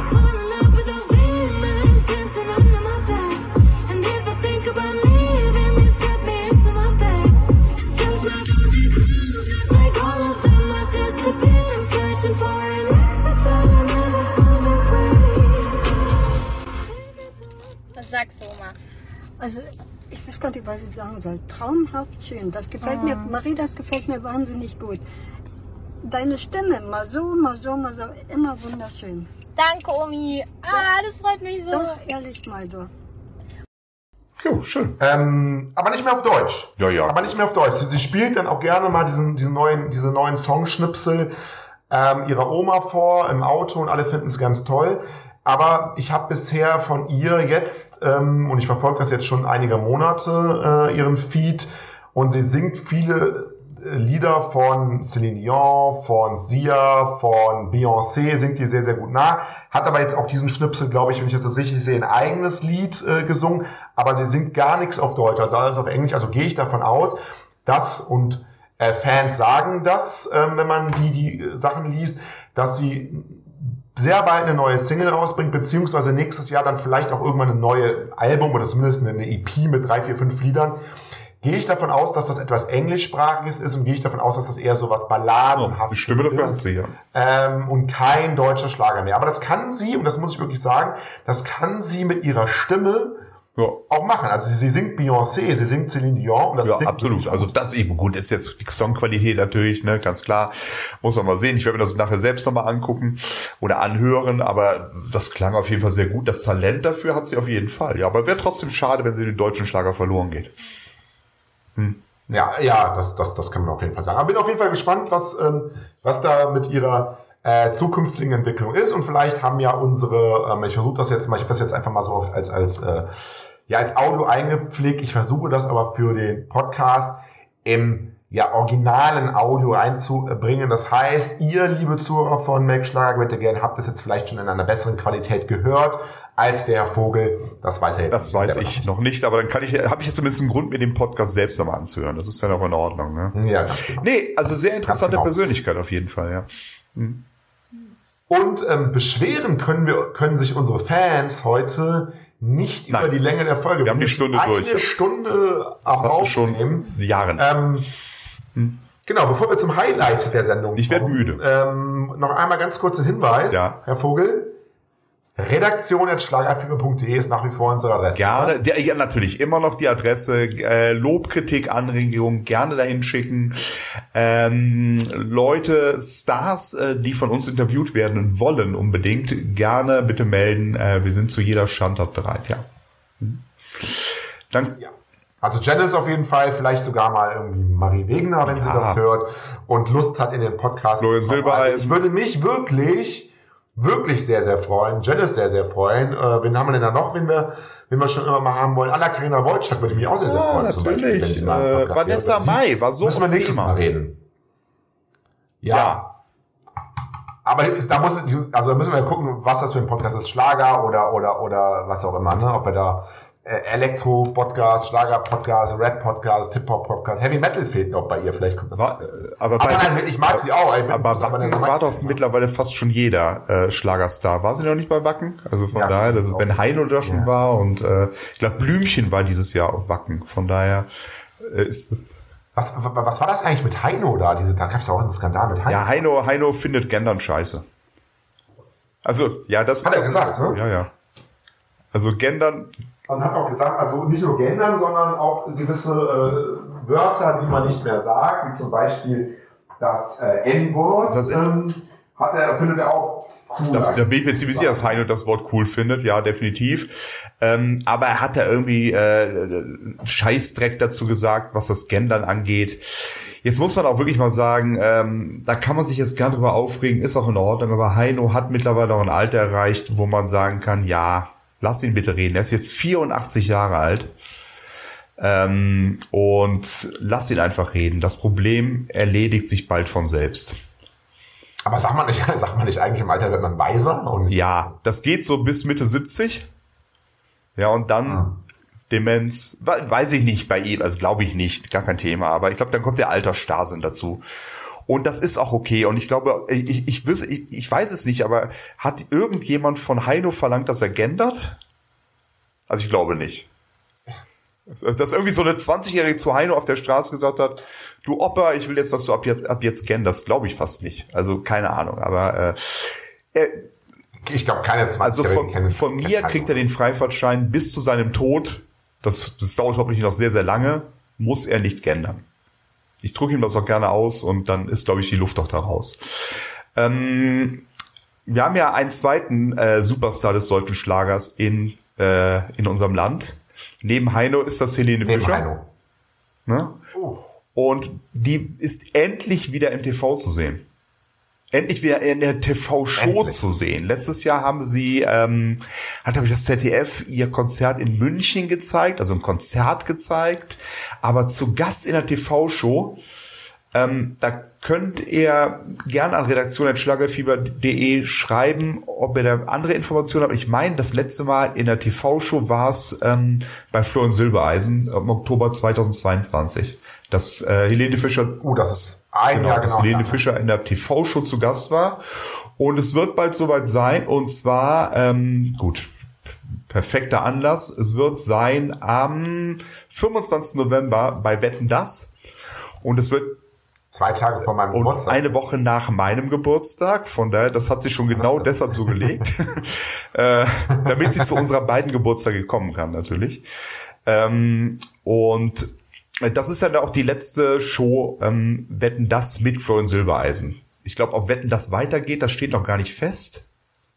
Sagst du, Oma? Also, ich weiß gar nicht, was ich sagen soll. Traumhaft schön. Das gefällt oh. mir, Marie, das gefällt mir wahnsinnig gut. Deine Stimme, mal so, mal so, mal so, immer wunderschön. Danke, Omi. Ah, das freut mich so. Doch, ehrlich mal, du. Jo, schön. Ähm, aber nicht mehr auf Deutsch. Ja, ja. Aber nicht mehr auf Deutsch. Sie, sie spielt dann auch gerne mal diesen, diesen neuen, diese neuen Songschnipsel ähm, ihrer Oma vor im Auto und alle finden es ganz toll. Aber ich habe bisher von ihr jetzt, ähm, und ich verfolge das jetzt schon einige Monate, äh, ihren Feed, und sie singt viele äh, Lieder von Celine Dion, von Sia, von Beyoncé, singt die sehr, sehr gut nach. Hat aber jetzt auch diesen Schnipsel, glaube ich, wenn ich das richtig sehe, ein eigenes Lied äh, gesungen. Aber sie singt gar nichts auf Deutsch, also alles auf Englisch. Also gehe ich davon aus, dass, und äh, Fans sagen das, äh, wenn man die, die Sachen liest, dass sie sehr bald eine neue Single rausbringt, beziehungsweise nächstes Jahr dann vielleicht auch irgendwann ein neues Album oder zumindest eine EP mit drei, vier, fünf Liedern. Gehe ich davon aus, dass das etwas englischsprachiges ist und gehe ich davon aus, dass das eher so was Balladenhaftes ist. Stimme dafür hat sie, ja. Ähm, und kein deutscher Schlager mehr. Aber das kann sie, und das muss ich wirklich sagen, das kann sie mit ihrer Stimme Ja. auch machen. Also sie, sie singt Beyoncé, sie singt Celine Dion und das Ja, absolut. Also das eben gut ist jetzt die Songqualität natürlich, ne, ganz klar. Muss man mal sehen. Ich werde mir das nachher selbst nochmal angucken oder anhören, aber das klang auf jeden Fall sehr gut. Das Talent dafür hat sie auf jeden Fall. Ja, aber wäre trotzdem schade, wenn sie den deutschen Schlager verloren geht. Ja, ja, das, das, das kann man auf jeden Fall sagen. Aber bin auf jeden Fall gespannt, was, ähm, was da mit ihrer äh, zukünftigen Entwicklung ist. Und vielleicht haben ja unsere, ähm, ich versuche das jetzt mal, ich habe das jetzt einfach mal so als, als, äh, ja, als Audio eingepflegt. Ich versuche das aber für den Podcast im ja, originalen Audio einzubringen. Das heißt, ihr, liebe Zuhörer von Make Schlager Great Again, habt es jetzt vielleicht schon in einer besseren Qualität gehört als der Herr Vogel. Das weiß er jetzt Das weiß ich noch nicht, aber dann kann ich, habe ich jetzt zumindest einen Grund, mir den Podcast selbst nochmal anzuhören. Das ist ja noch in Ordnung, ne? Ja, genau. Nee, also sehr interessante genau. Persönlichkeit auf jeden Fall, ja. Und ähm, beschweren können wir können sich unsere Fans heute nicht Nein. über die Länge der Folge. Wir haben die Stunde eine durch. Stunde am Aufnehmen. schon Jahren. Ähm, Genau, bevor wir zum Highlight der Sendung Ich kommen, müde. Ähm, noch einmal ganz kurz ein Hinweis, Ja. Herr Vogel. Redaktion.schlagerfilme.de ist nach wie vor unsere Adresse. Gerne, der, ja natürlich, immer noch die Adresse, äh, Lob, Kritik, Anregungen, gerne dahin schicken. Ähm, Leute, Stars, äh, die von uns interviewt werden wollen, unbedingt, gerne bitte melden. Äh, wir sind zu jeder Standort bereit, ja. Hm. Dann, Ja. Also Janice auf jeden Fall, vielleicht sogar mal irgendwie Marie Wegener, wenn sie Ja. das hört und Lust hat in den Podcast. Florian. Silbereisen. Es würde mich wirklich, wirklich sehr, sehr freuen. Janice sehr, sehr freuen. Äh, wen haben wir denn da noch, wenn wir, wenn wir schon immer mal haben wollen? Anna Karina Wojcik würde mich auch sehr, sehr Ja, freuen. Beispiel, natürlich. im Äh, Vanessa Mai sie war so Müssen wir nächstes Thema. Mal reden. Ja. Ja. Aber da muss, also da müssen wir gucken, was das für ein Podcast ist. Schlager oder, oder, oder was auch immer, ne? Ob wir da Elektro-Podcast, Schlager-Podcast, Rap-Podcast, Hip-Hop-Podcast, Heavy-Metal fehlt noch bei ihr, vielleicht kommt das. war, äh, aber, bei, nein, ich mag sie auch. ey, aber Mai. war doch mittlerweile fast schon jeder äh, Schlagerstar. War sie noch nicht bei Wacken? Also von Ja, daher, das ist auch. Ben Heino da schon Ja. war und äh, ich glaube Blümchen war dieses Jahr auf Wacken. Von daher äh, ist das Was, was war das eigentlich mit Heino da? Diese, da gab es auch einen Skandal mit Heino. Ja, Heino, Heino findet Gendern scheiße. Also, ja, das, Hat er das gesagt, ist so. ne? Ja, ja. Also Gendern, Und hat auch gesagt, also nicht nur gendern, sondern auch gewisse äh, Wörter, die man nicht mehr sagt, wie zum Beispiel das äh, N-Wort, ähm, hat er, findet er auch cool. das, da bin ich mir ziemlich sicher, dass Heino das Wort cool findet, ja, definitiv. Ähm, aber er hat da irgendwie äh, Scheißdreck dazu gesagt, was das Gendern angeht. Jetzt muss man auch wirklich mal sagen, ähm, da kann man sich jetzt gern drüber aufregen, ist auch in Ordnung, aber Heino hat mittlerweile auch ein Alter erreicht, wo man sagen kann, ja, lass ihn bitte reden. Er ist jetzt 84 Jahre alt. Ähm, und lass ihn einfach reden. Das Problem erledigt sich bald von selbst. Aber sagt man nicht, sagt man nicht eigentlich im Alter wird man weiser? Und Ja, das geht so bis Mitte 70. Ja, und dann Ah. Demenz, we- weiß ich nicht bei ihm, also glaube ich nicht, gar kein Thema, aber ich glaube, dann kommt der Altersstarrsinn dazu. Und das ist auch okay. Und ich glaube, ich, ich, ich, ich weiß es nicht, aber hat irgendjemand von Heino verlangt, dass er gendert? Also ich glaube nicht. Dass irgendwie so eine 20-Jährige zu Heino auf der Straße gesagt hat, du Opa, ich will jetzt, dass du ab jetzt, ab jetzt genderst, glaube ich fast nicht. Also keine Ahnung, aber äh, er, ich glaube, keine 20 also von, von mir kriegt er den Freifahrtschein bis zu seinem Tod. Das, das dauert hoffentlich noch sehr, sehr lange. Muss er nicht gendern. Ich drücke ihm das auch gerne aus und dann ist, glaube ich, die Luft auch da raus. Ähm, wir haben ja einen zweiten äh, Superstar des deutschen Schlagers in, äh, in unserem Land. Neben Heino ist das Helene Neben. Heino. Ne? Oh. Und die ist endlich wieder im TV zu sehen. Endlich wieder in der TV-Show zu sehen. Letztes Jahr haben sie, ähm, hat glaube ich das ZDF ihr Konzert in München gezeigt, also ein Konzert gezeigt, aber zu Gast in der TV-Show. Ähm, da könnt ihr gerne an redaktion.schlagerfieber.de schreiben, ob ihr da andere Informationen habt. Ich meine, das letzte Mal in der TV-Show war es ähm, bei Florian Silbereisen im Oktober 2022, dass äh, Helene Fischer Uh, das ist ein genau, Jahr dass genau. Helene her. Fischer in der TV-Show zu Gast war. Und es wird bald soweit sein. Und zwar, ähm, gut, perfekter Anlass. Es wird sein am 25. November bei Wetten Das. Und es wird Zwei Tage vor meinem Und Geburtstag. eine Woche nach meinem Geburtstag, von daher, das hat sich schon genau deshalb so gelegt, äh, damit sie zu unserer beiden Geburtstage kommen kann, natürlich. Ähm, und das ist dann auch die letzte Show, ähm, Wetten das mit Florian Silbereisen. Ich glaube, ob Wetten das weitergeht, das steht noch gar nicht fest.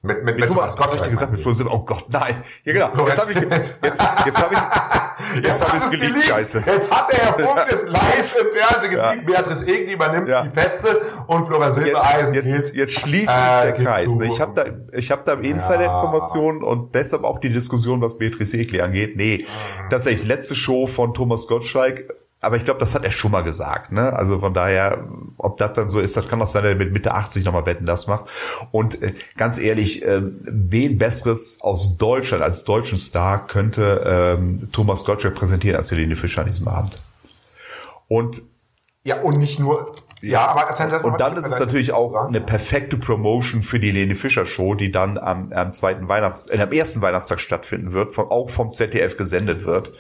Mit, mit, Mit Thomas, was Gott habe ich dir gesagt? Mit Silbereisen? Oh Gott, nein. Ja genau. Jetzt habe ich, jetzt, jetzt habe ich, du? jetzt habe ich es hat geleakt, scheiße. Jetzt hat der Herr Funk es live im Fernsehen Ja. geleakt. Beatrice Egli übernimmt Ja. die Feste und Florian Silbereisen Jetzt, geht. jetzt, jetzt schließt sich äh, der Kreis. ne? Ich habe da, ich habe da Insider-Informationen und deshalb auch die Diskussion, was Beatrice Egli angeht. Nee, tatsächlich letzte Show von Thomas Gottschalk. Aber ich glaube, das hat er schon mal gesagt. Ne? Also von daher, ob das dann so ist, das kann auch sein, dass er mit Mitte 80 nochmal Wetten das macht. Und äh, ganz ehrlich, äh, wen Besseres aus Deutschland als deutschen Star könnte ähm, Thomas Gottschalk präsentieren als Helene Fischer an diesem Abend? Und Ja, und nicht nur. Ja, aber erst mal, und dann ist es natürlich auch sagen. eine perfekte Promotion für die Helene Fischer Show, die dann am, am zweiten Weihnachts, äh, am ersten Weihnachtstag stattfinden wird, von, auch vom ZDF gesendet wird.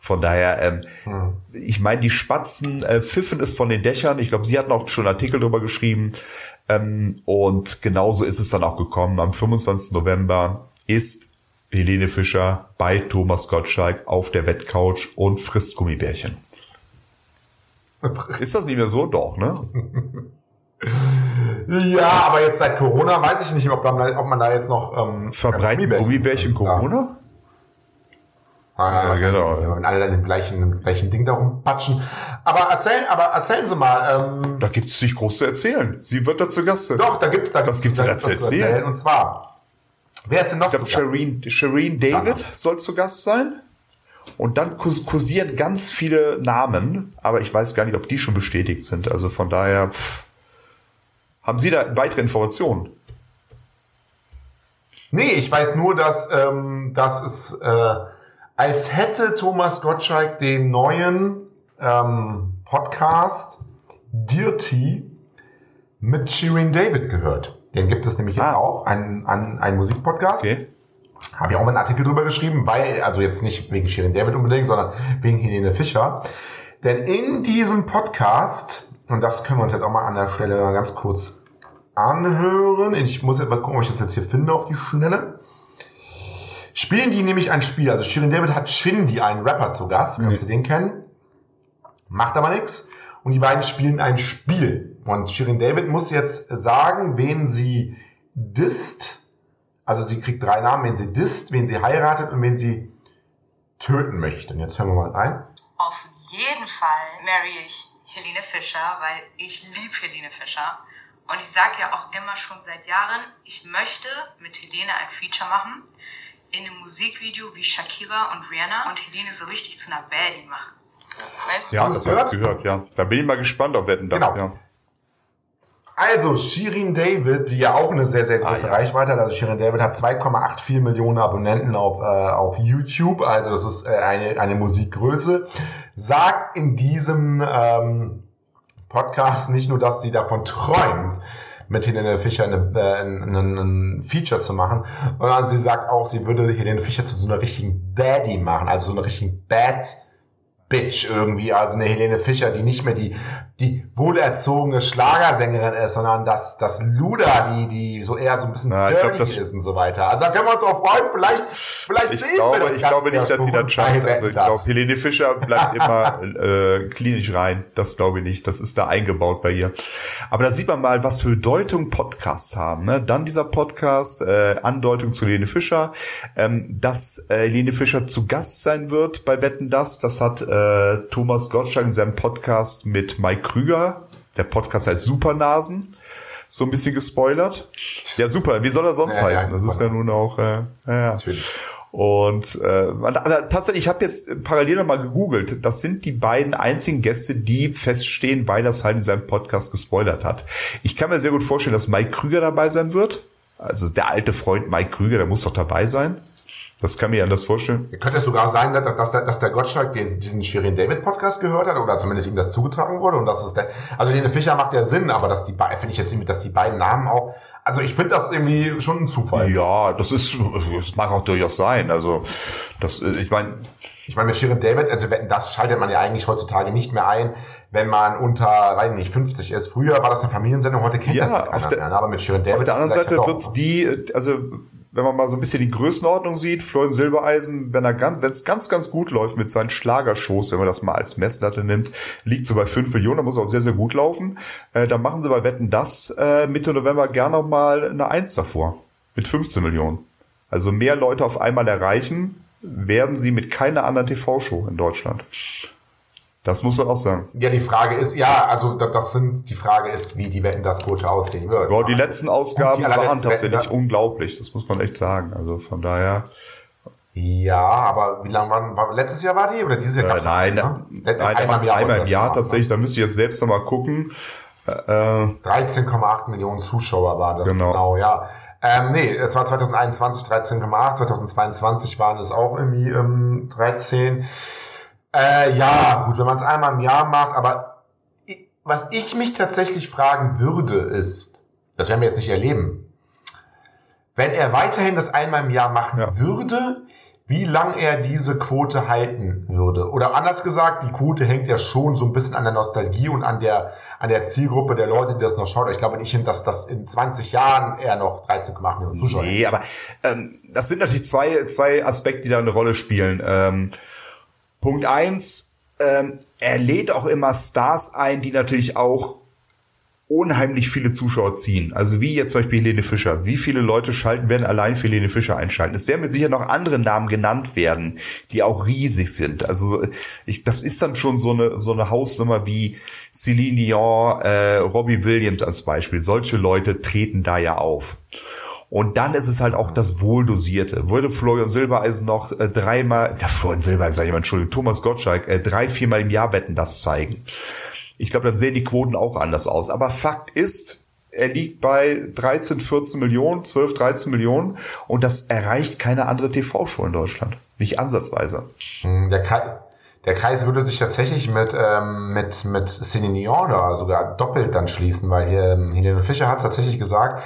Von daher, ähm, Hm. ich meine, die Spatzen äh, pfiffen es von den Dächern. Ich glaube, sie hatten auch schon einen Artikel darüber geschrieben. Ähm, und genauso ist es dann auch gekommen. Am 25. November ist Helene Fischer bei Thomas Gottschalk auf der Wettcouch und frisst Gummibärchen. Ist das nicht mehr so? Doch, ne? Ja, aber jetzt seit Corona weiß ich nicht, ob, man, ob man da jetzt noch ähm, Verbreiten Gummibärchen Corona? Ja, Ja, genau. Wenn alle dann im gleichen, im gleichen Ding da rumpatschen. Aber erzählen, aber erzählen Sie mal, ähm, Da gibt es nicht groß zu erzählen. Sie wird da zu Gast sein. doch, da gibt's da Was gibt's denn da zu erzählen? Und zwar, wer ist denn noch Ich glaube, zu Gast? Shireen, Shireen David Ja. soll zu Gast sein. Und dann kursieren ganz viele Namen, aber ich weiß gar nicht, ob die schon bestätigt sind. Also von daher, pff. haben Sie da weitere Informationen? Nee, ich weiß nur, dass, ähm, dass es, äh, als hätte Thomas Gottschalk den neuen ähm, Podcast Dirty mit Shirin David gehört. Den gibt es nämlich jetzt Ah. auch, einen, einen, einen Musikpodcast. Okay. Habe ich auch mal einen Artikel drüber geschrieben, weil, also jetzt nicht wegen Shirin David unbedingt, sondern wegen Helene Fischer. Denn in diesem Podcast, und das können wir uns jetzt auch mal an der Stelle ganz kurz anhören. Ich muss jetzt mal gucken, ob ich das jetzt hier finde auf die Schnelle. Spielen die nämlich ein Spiel. Also Shirin David hat Shindy, einen Rapper, zu Gast, wenn Sie den kennen. Macht aber nichts. Und die beiden spielen ein Spiel. Und Shirin David muss jetzt sagen, wen sie disst. Also sie kriegt drei Namen, wen sie disst, wen sie heiratet und wen sie töten möchte. Und jetzt hören wir mal rein. Auf jeden Fall marry ich Helene Fischer, weil ich liebe Helene Fischer. Und ich sage ja auch immer schon seit Jahren, ich möchte mit Helene ein Feature machen, in einem Musikvideo wie Shakira und Rihanna und Helene so richtig zu einer Baddie machen. Weißt du? Ja, das habe ich gehört? gehört, ja. Da bin ich mal gespannt auf Wetten das, Genau. ja. Also Shirin David, die ja auch eine sehr, sehr große Ah, ja. Reichweite hat. Also Shirin David hat 2,84 Millionen Abonnenten auf, äh, auf YouTube. Also das ist äh, eine, eine Musikgröße. Sagt in diesem ähm, Podcast nicht nur, dass sie davon träumt, mit Helene Fischer eine, äh, ein, ein, ein Feature zu machen, sondern sie sagt auch, sie würde Helene Fischer zu so einer richtigen Baddie machen, also so einer richtigen Bad Bitch irgendwie, also eine Helene Fischer, die nicht mehr die, die wohlerzogene Schlagersängerin ist, sondern das, das Luda, die, die so eher so ein bisschen Na, ich glaub, dirty das- ist und so weiter. Also da können wir uns auch freuen, vielleicht, vielleicht Ich sehen wir glaube, das ich glaube nicht, dass die das schafft. Also ich glaube. Helene Fischer bleibt immer äh, klinisch rein. Das glaube ich nicht. Das ist da eingebaut bei ihr. Aber da sieht man mal, was für Bedeutung Podcasts haben. Ne? Dann dieser Podcast, äh, Andeutung zu Helene Fischer. Ähm, dass äh, Helene Fischer zu Gast sein wird bei Wetten das, das hat äh, Thomas Gottschalk in seinem Podcast mit Mike Krüger. Der Podcast heißt Supernasen. So ein bisschen gespoilert. Ja, super. Wie soll er sonst Ja, ja, heißen? Das ist ja nun auch, äh, ja, ja. Natürlich. Und äh, tatsächlich, ich habe jetzt parallel noch mal gegoogelt. Das sind die beiden einzigen Gäste, die feststehen, weil das halt in seinem Podcast gespoilert hat. Ich kann mir sehr gut vorstellen, dass Mike Krüger dabei sein wird. Also der alte Freund Mike Krüger, der muss doch dabei sein. Das kann mir anders vorstellen. Könnte es sogar sein, dass, dass, der- dass der Gottschalk den- diesen Shirin David Podcast gehört hat oder zumindest ihm das zugetragen wurde und das ist der, also Helene Fischer macht ja Sinn, aber dass die beiden, finde ich jetzt irgendwie, dass die beiden Namen auch, also ich finde das irgendwie schon ein Zufall. Ja, das ist, das mag auch durchaus sein. Also das, ich meine, Ich meine, mit Shirin David, also wetten, das schaltet man ja eigentlich heutzutage nicht mehr ein, wenn man unter, weiß nicht, 50 ist. Früher war das eine Familiensendung, heute kennt Ja, das keiner der- mehr. ne? Aber mit Shirin David. Auf der anderen Seite doch. wird's die, also wenn man mal so ein bisschen die Größenordnung sieht, Florian Silbereisen, wenn er ganz, wenn es ganz, ganz gut läuft mit seinen Schlagershows, wenn man das mal als Messlatte nimmt, liegt so bei 5 Millionen, da muss auch sehr, sehr gut laufen. Äh, dann machen sie bei Wetten das äh, Mitte November gerne noch mal eine Eins davor. Mit 15 Millionen. Also mehr Leute auf einmal erreichen, werden sie mit keiner anderen TV-Show in Deutschland. Das muss man auch sagen. Ja, die Frage ist, ja, also da- das sind, die Frage ist, wie die Wetten, das Quote aussehen wird. Ja, die letzten Ausgaben die waren tatsächlich Wetten, unglaublich, das muss man echt sagen. Also von daher. Ja, aber wie lange waren, war, letztes Jahr war die oder dieses Jahr? Äh, nein, ne? nein, einmal, war einmal im Jahr tatsächlich. Da müsste ich jetzt selbst nochmal gucken. Äh, äh, 13,8 Millionen Zuschauer waren das. Genau. Genau, ja. Ähm, nee, es war 2021 13,8, 2022 waren es auch irgendwie ähm, 13. Äh, ja, gut, wenn man es einmal im Jahr macht, aber ich, was ich mich tatsächlich fragen würde, ist, das werden wir jetzt nicht erleben, wenn er weiterhin das einmal im Jahr machen Ja. würde, wie lang er diese Quote halten würde. Oder anders gesagt, die Quote hängt ja schon so ein bisschen an der Nostalgie und an der, an der Zielgruppe der Leute, die das noch schaut. Ich glaube nicht, dass das in 20 Jahren eher noch 13,8 Millionen Zuschauer nee, aber ähm, das sind natürlich zwei, zwei Aspekte, die da eine Rolle spielen. Ähm, Punkt eins, ähm, er lädt auch immer Stars ein, die natürlich auch unheimlich viele Zuschauer ziehen. Also wie jetzt zum Beispiel Helene Fischer. Wie viele Leute schalten, werden allein für Helene Fischer einschalten? Es werden mit sicher noch andere Namen genannt werden, die auch riesig sind. Also ich, das ist dann schon so eine, so eine Hausnummer wie Celine Dion, äh, Robbie Williams als Beispiel. Solche Leute treten da ja auf. Und dann ist es halt auch das Wohldosierte. Würde Florian Silbereisen noch äh, dreimal, ja, Florian Silbereisen, sag ich mal, Entschuldigung, Thomas Gottschalk, äh, drei, viermal im Jahr wetten das zeigen. Ich glaube, dann sehen die Quoten auch anders aus. Aber Fakt ist, er liegt bei 13, 14 Millionen, 12, 13 Millionen und das erreicht keine andere TV-Show in Deutschland. Nicht ansatzweise. Hm, Der, Kreis, der Kreis würde sich tatsächlich mit, ähm, mit, mit Celine Dion sogar doppelt dann schließen, weil hier ähm, Helene Fischer hat tatsächlich gesagt,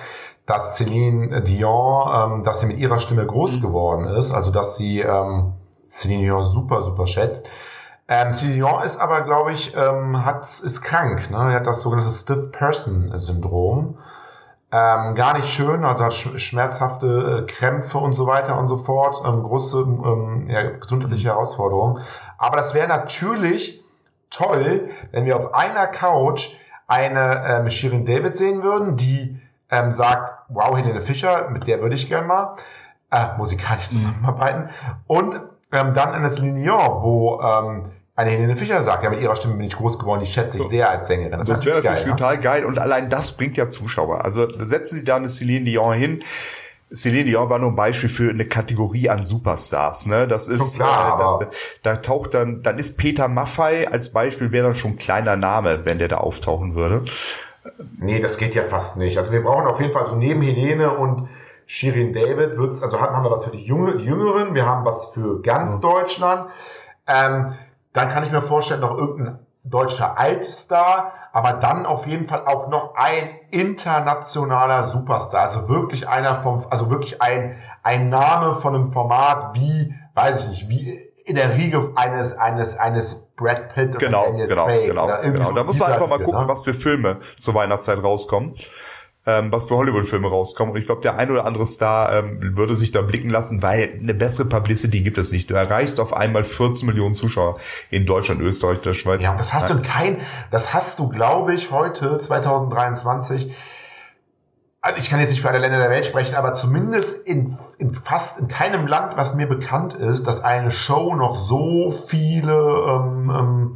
dass Celine Dion, ähm, dass sie mit ihrer Stimme groß geworden ist, also dass sie ähm, Celine Dion super, super schätzt. Ähm, Celine Dion ist aber, glaube ich, ähm, hat, ist krank. Ne? Er hat das sogenannte Stiff Person Syndrom. Ähm, gar nicht schön, also hat sch schmerzhafte äh, Krämpfe und so weiter und so fort, ähm, große ähm, ja, gesundheitliche Herausforderungen. Aber das wäre natürlich toll, wenn wir auf einer Couch eine ähm, Shirin David sehen würden, die ähm, sagt, wow, Helene Fischer, mit der würde ich gern mal äh, musikalisch zusammenarbeiten. Und ähm, dann eine Celine Dion, wo ähm, eine Helene Fischer sagt, ja, mit ihrer Stimme bin ich groß geworden, die schätze ich sehr als Sängerin. Das, ist wäre natürlich geil, ne? total geil und allein das bringt ja Zuschauer. Also setzen Sie da eine Celine Dion hin. Celine Dion war nur ein Beispiel für eine Kategorie an Superstars. Ne? Das ist, klar, äh, da, da taucht dann, dann ist Peter Maffei als Beispiel wäre dann schon ein kleiner Name, wenn der da auftauchen würde. Nee, das geht ja fast nicht. Also wir brauchen auf jeden Fall so neben Helene und Shirin David wird's, also haben wir was für die, Junge, die Jüngeren, wir haben was für ganz Deutschland. Ähm, dann kann ich mir vorstellen, noch irgendein deutscher Altstar, aber dann auf jeden Fall auch noch ein internationaler Superstar. Also wirklich einer vom, also wirklich ein, ein Name von einem Format wie, weiß ich nicht, wie in der Riege eines, eines, eines Brad Pitt oder Genau, Daniel genau, Craig genau, oder irgendwie genau. so Da muss man einfach mal gucken, ne? was für Filme zur Weihnachtszeit rauskommen. Ähm, was für Hollywood-Filme rauskommen. Und ich glaube, der ein oder andere Star ähm, würde sich da blicken lassen, weil eine bessere Publicity gibt es nicht. Du erreichst auf einmal 14 Millionen Zuschauer in Deutschland, Österreich, der Schweiz. Ja, und das hast du in kein, das hast du, glaube ich, heute, 2023, also ich kann jetzt nicht für alle Länder der Welt sprechen, aber zumindest in, in fast in keinem Land, was mir bekannt ist, dass eine Show noch so viele ähm, ähm,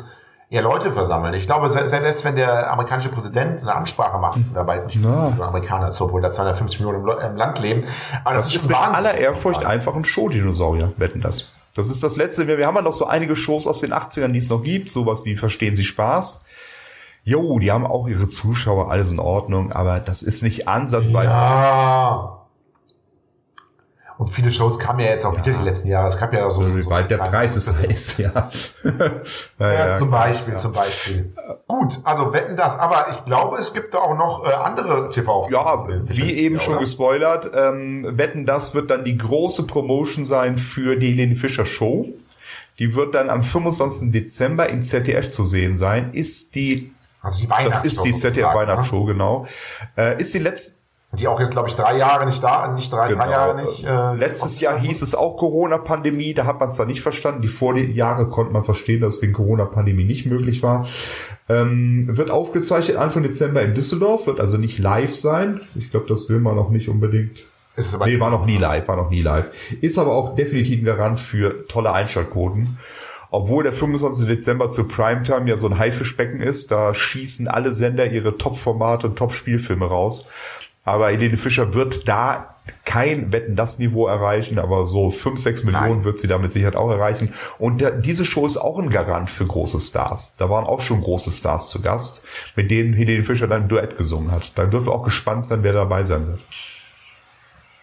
ja, Leute versammelt. Ich glaube, se- selbst wenn der amerikanische Präsident eine Ansprache macht, dabei nicht Na. Amerikaner, ist, obwohl da 250 Millionen im, Land leben, aber Das, ist schon mit Wahnsinn. aller Ehrfurcht einfach ein Show-Dinosaurier, wetten das. Das ist das letzte. Wir, wir haben ja noch so einige Shows aus den 80ern, die es noch gibt. Sowas wie Verstehen Sie Spaß. Jo, die haben auch ihre Zuschauer, alles in Ordnung, aber das ist nicht ansatzweise. Ja. Und viele Shows kamen ja jetzt auch wieder die letzten Jahre. Es gab ja so. so Weil der Preis ist heiß, ja. ja, Ja, zum Beispiel, ja. zum Beispiel. Gut, also wetten das. Aber ich glaube, es gibt da auch noch äh, andere tv Ja, wie eben schon oder? gespoilert, ähm, wetten, das wird dann die große Promotion sein für die Helene Fischer Show. Die wird dann am 25. Dezember im ZDF zu sehen sein. Ist die, Also die das Weihnachtsshow. ist die ZDF-Weihnachtsshow, genau. Äh, ist die letzte, Ne? Die auch jetzt, glaube ich, drei Jahre nicht da, nicht drei, Genau. drei Jahre nicht. Äh, Letztes Jahr hieß es auch Corona-Pandemie, da hat man es da nicht verstanden. Die Vorjahre konnte man verstehen, dass wegen Corona-Pandemie nicht möglich war. Ähm, wird aufgezeichnet Anfang Dezember in Düsseldorf, wird also nicht live sein. Ich glaube, das will man auch nicht unbedingt. Ist es aber Nee, war noch nie live, war noch nie live. Ist aber auch definitiv ein Garant für tolle Einschaltquoten. Obwohl der 25. Dezember zu Primetime ja so ein Haifischbecken ist, da schießen alle Sender ihre Top-Formate und Top-Spielfilme raus. Aber Helene Fischer wird da kein Wetten das Niveau erreichen, aber so 5, 6 Millionen Nein. wird sie damit Sicherheit auch erreichen. Und der, diese Show ist auch ein Garant für große Stars. Da waren auch schon große Stars zu Gast, mit denen Helene Fischer dann ein Duett gesungen hat. Da dürfen wir auch gespannt sein, wer dabei sein wird.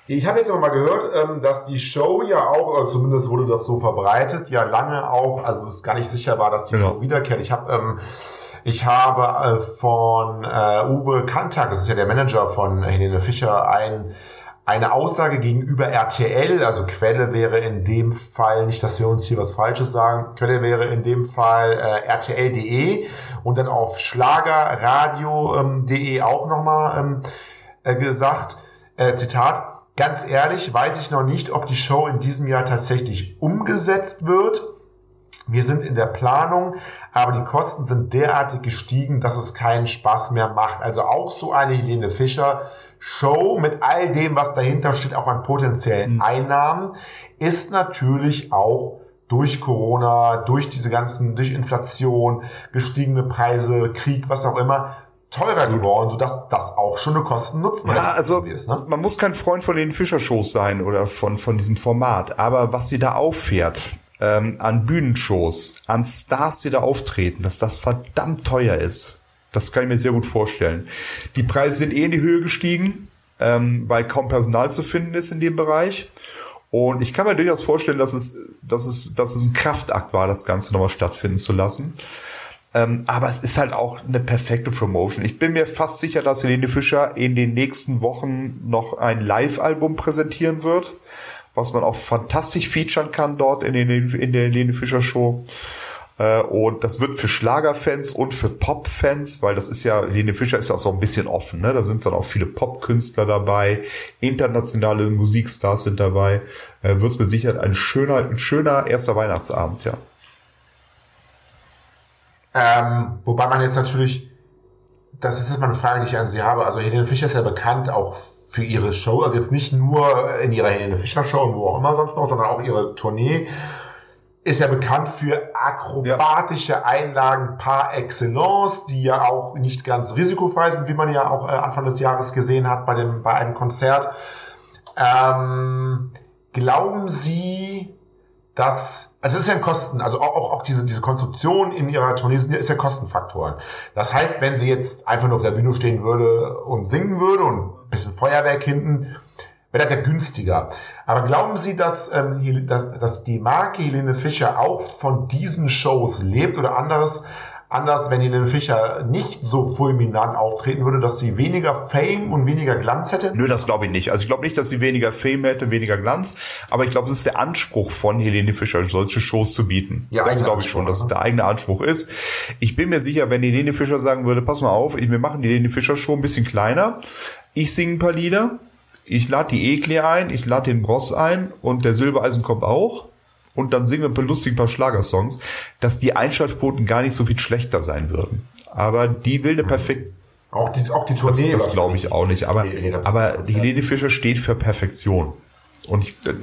Ich habe jetzt aber mal gehört, ähm, dass die Show ja auch, oder zumindest wurde das so verbreitet, ja lange auch, also es gar nicht sicher war, dass die Genau. Show wiederkehrt. Ich habe ähm, ich habe äh, von äh, Uwe Kantak, das ist ja der Manager von Helene Fischer, ein, eine Aussage gegenüber RTL, also Quelle wäre in dem Fall, nicht, dass wir uns hier was Falsches sagen, Quelle wäre in dem Fall äh, rtl.de und dann auf schlagerradio.de auch nochmal ähm, äh, gesagt, äh, Zitat, ganz ehrlich, weiß ich noch nicht, ob die Show in diesem Jahr tatsächlich umgesetzt wird. Wir sind in der Planung, aber die Kosten sind derartig gestiegen, dass es keinen Spaß mehr macht. Also auch so eine Helene Fischer Show mit all dem, was dahinter steht, auch an potenziellen Einnahmen, ist natürlich auch durch Corona, durch diese ganzen, durch Inflation, gestiegene Preise, Krieg, was auch immer, teurer geworden, sodass das auch schon eine kosten Ja, also ist. Ne? man muss kein Freund von den Fischer-Shows sein oder von, von diesem Format, aber was sie da auffährt, ähm, an Bühnenshows, an Stars, die da auftreten, dass das verdammt teuer ist. Das kann ich mir sehr gut vorstellen. Die Preise sind eh in die Höhe gestiegen, ähm, weil kaum Personal zu finden ist in dem Bereich. Und ich kann mir durchaus vorstellen, dass es, dass es, dass es ein Kraftakt war, das Ganze nochmal stattfinden zu lassen. Ähm, aber es ist halt auch eine perfekte Promotion. Ich bin mir fast sicher, dass Helene Fischer in den nächsten Wochen noch ein Live-Album präsentieren wird, was man auch fantastisch featuren kann dort in, den, in der Helene Fischer Show. Äh, und das wird für Schlagerfans und für Popfans, weil das ist ja, Helene Fischer ist ja auch so ein bisschen offen, ne? Da sind dann auch viele Popkünstler dabei, internationale Musikstars sind dabei. Äh, wird mit Sicherheit ein schöner, ein schöner erster Weihnachtsabend, ja. Ähm, wobei man jetzt natürlich, das ist jetzt mal eine Frage, die ich an Sie habe. Also Helene Fischer ist ja bekannt auch für ihre Show, also jetzt nicht nur in ihrer Helene Fischer Show und wo auch immer sonst noch, sondern auch ihre Tournee ist ja bekannt für akrobatische Einlagen par excellence, die ja auch nicht ganz risikofrei sind, wie man ja auch äh, Anfang des Jahres gesehen hat bei dem bei einem Konzert. Ähm, glauben Sie, dass also es ist ja ein Kosten, also auch, auch, auch diese, diese Konstruktion in ihrer Tournee ist ja Kostenfaktoren. Das heißt, wenn sie jetzt einfach nur auf der Bühne stehen würde und singen würde und ein bisschen Feuerwerk hinten, wäre das ja günstiger. Aber glauben Sie, dass, ähm, dass, dass die Marke Helene Fischer auch von diesen Shows lebt oder anderes, anders, wenn Helene Fischer nicht so fulminant auftreten würde, dass sie weniger Fame und weniger Glanz hätte? Nö, das glaube ich nicht. Also ich glaube nicht, dass sie weniger Fame hätte, weniger Glanz, aber ich glaube, es ist der Anspruch von Helene Fischer, solche Shows zu bieten. Ja, das glaube ich schon, dass es der eigene Anspruch ist. Ich bin mir sicher, wenn Helene Fischer sagen würde, pass mal auf, wir machen die Helene Fischer Show ein bisschen kleiner, ich singe ein paar Lieder, ich lade die Ekle ein, ich lade den Bross ein und der Silbereisen kommt auch und dann singen wir ein paar lustige paar Schlagersongs, dass die Einschaltquoten gar nicht so viel schlechter sein würden. Aber die will eine perfekt Auch die, auch die das, Tournee. das glaube ich auch nicht. Aber, aber Helene Fischer steht für Perfektion. Und ich, äh,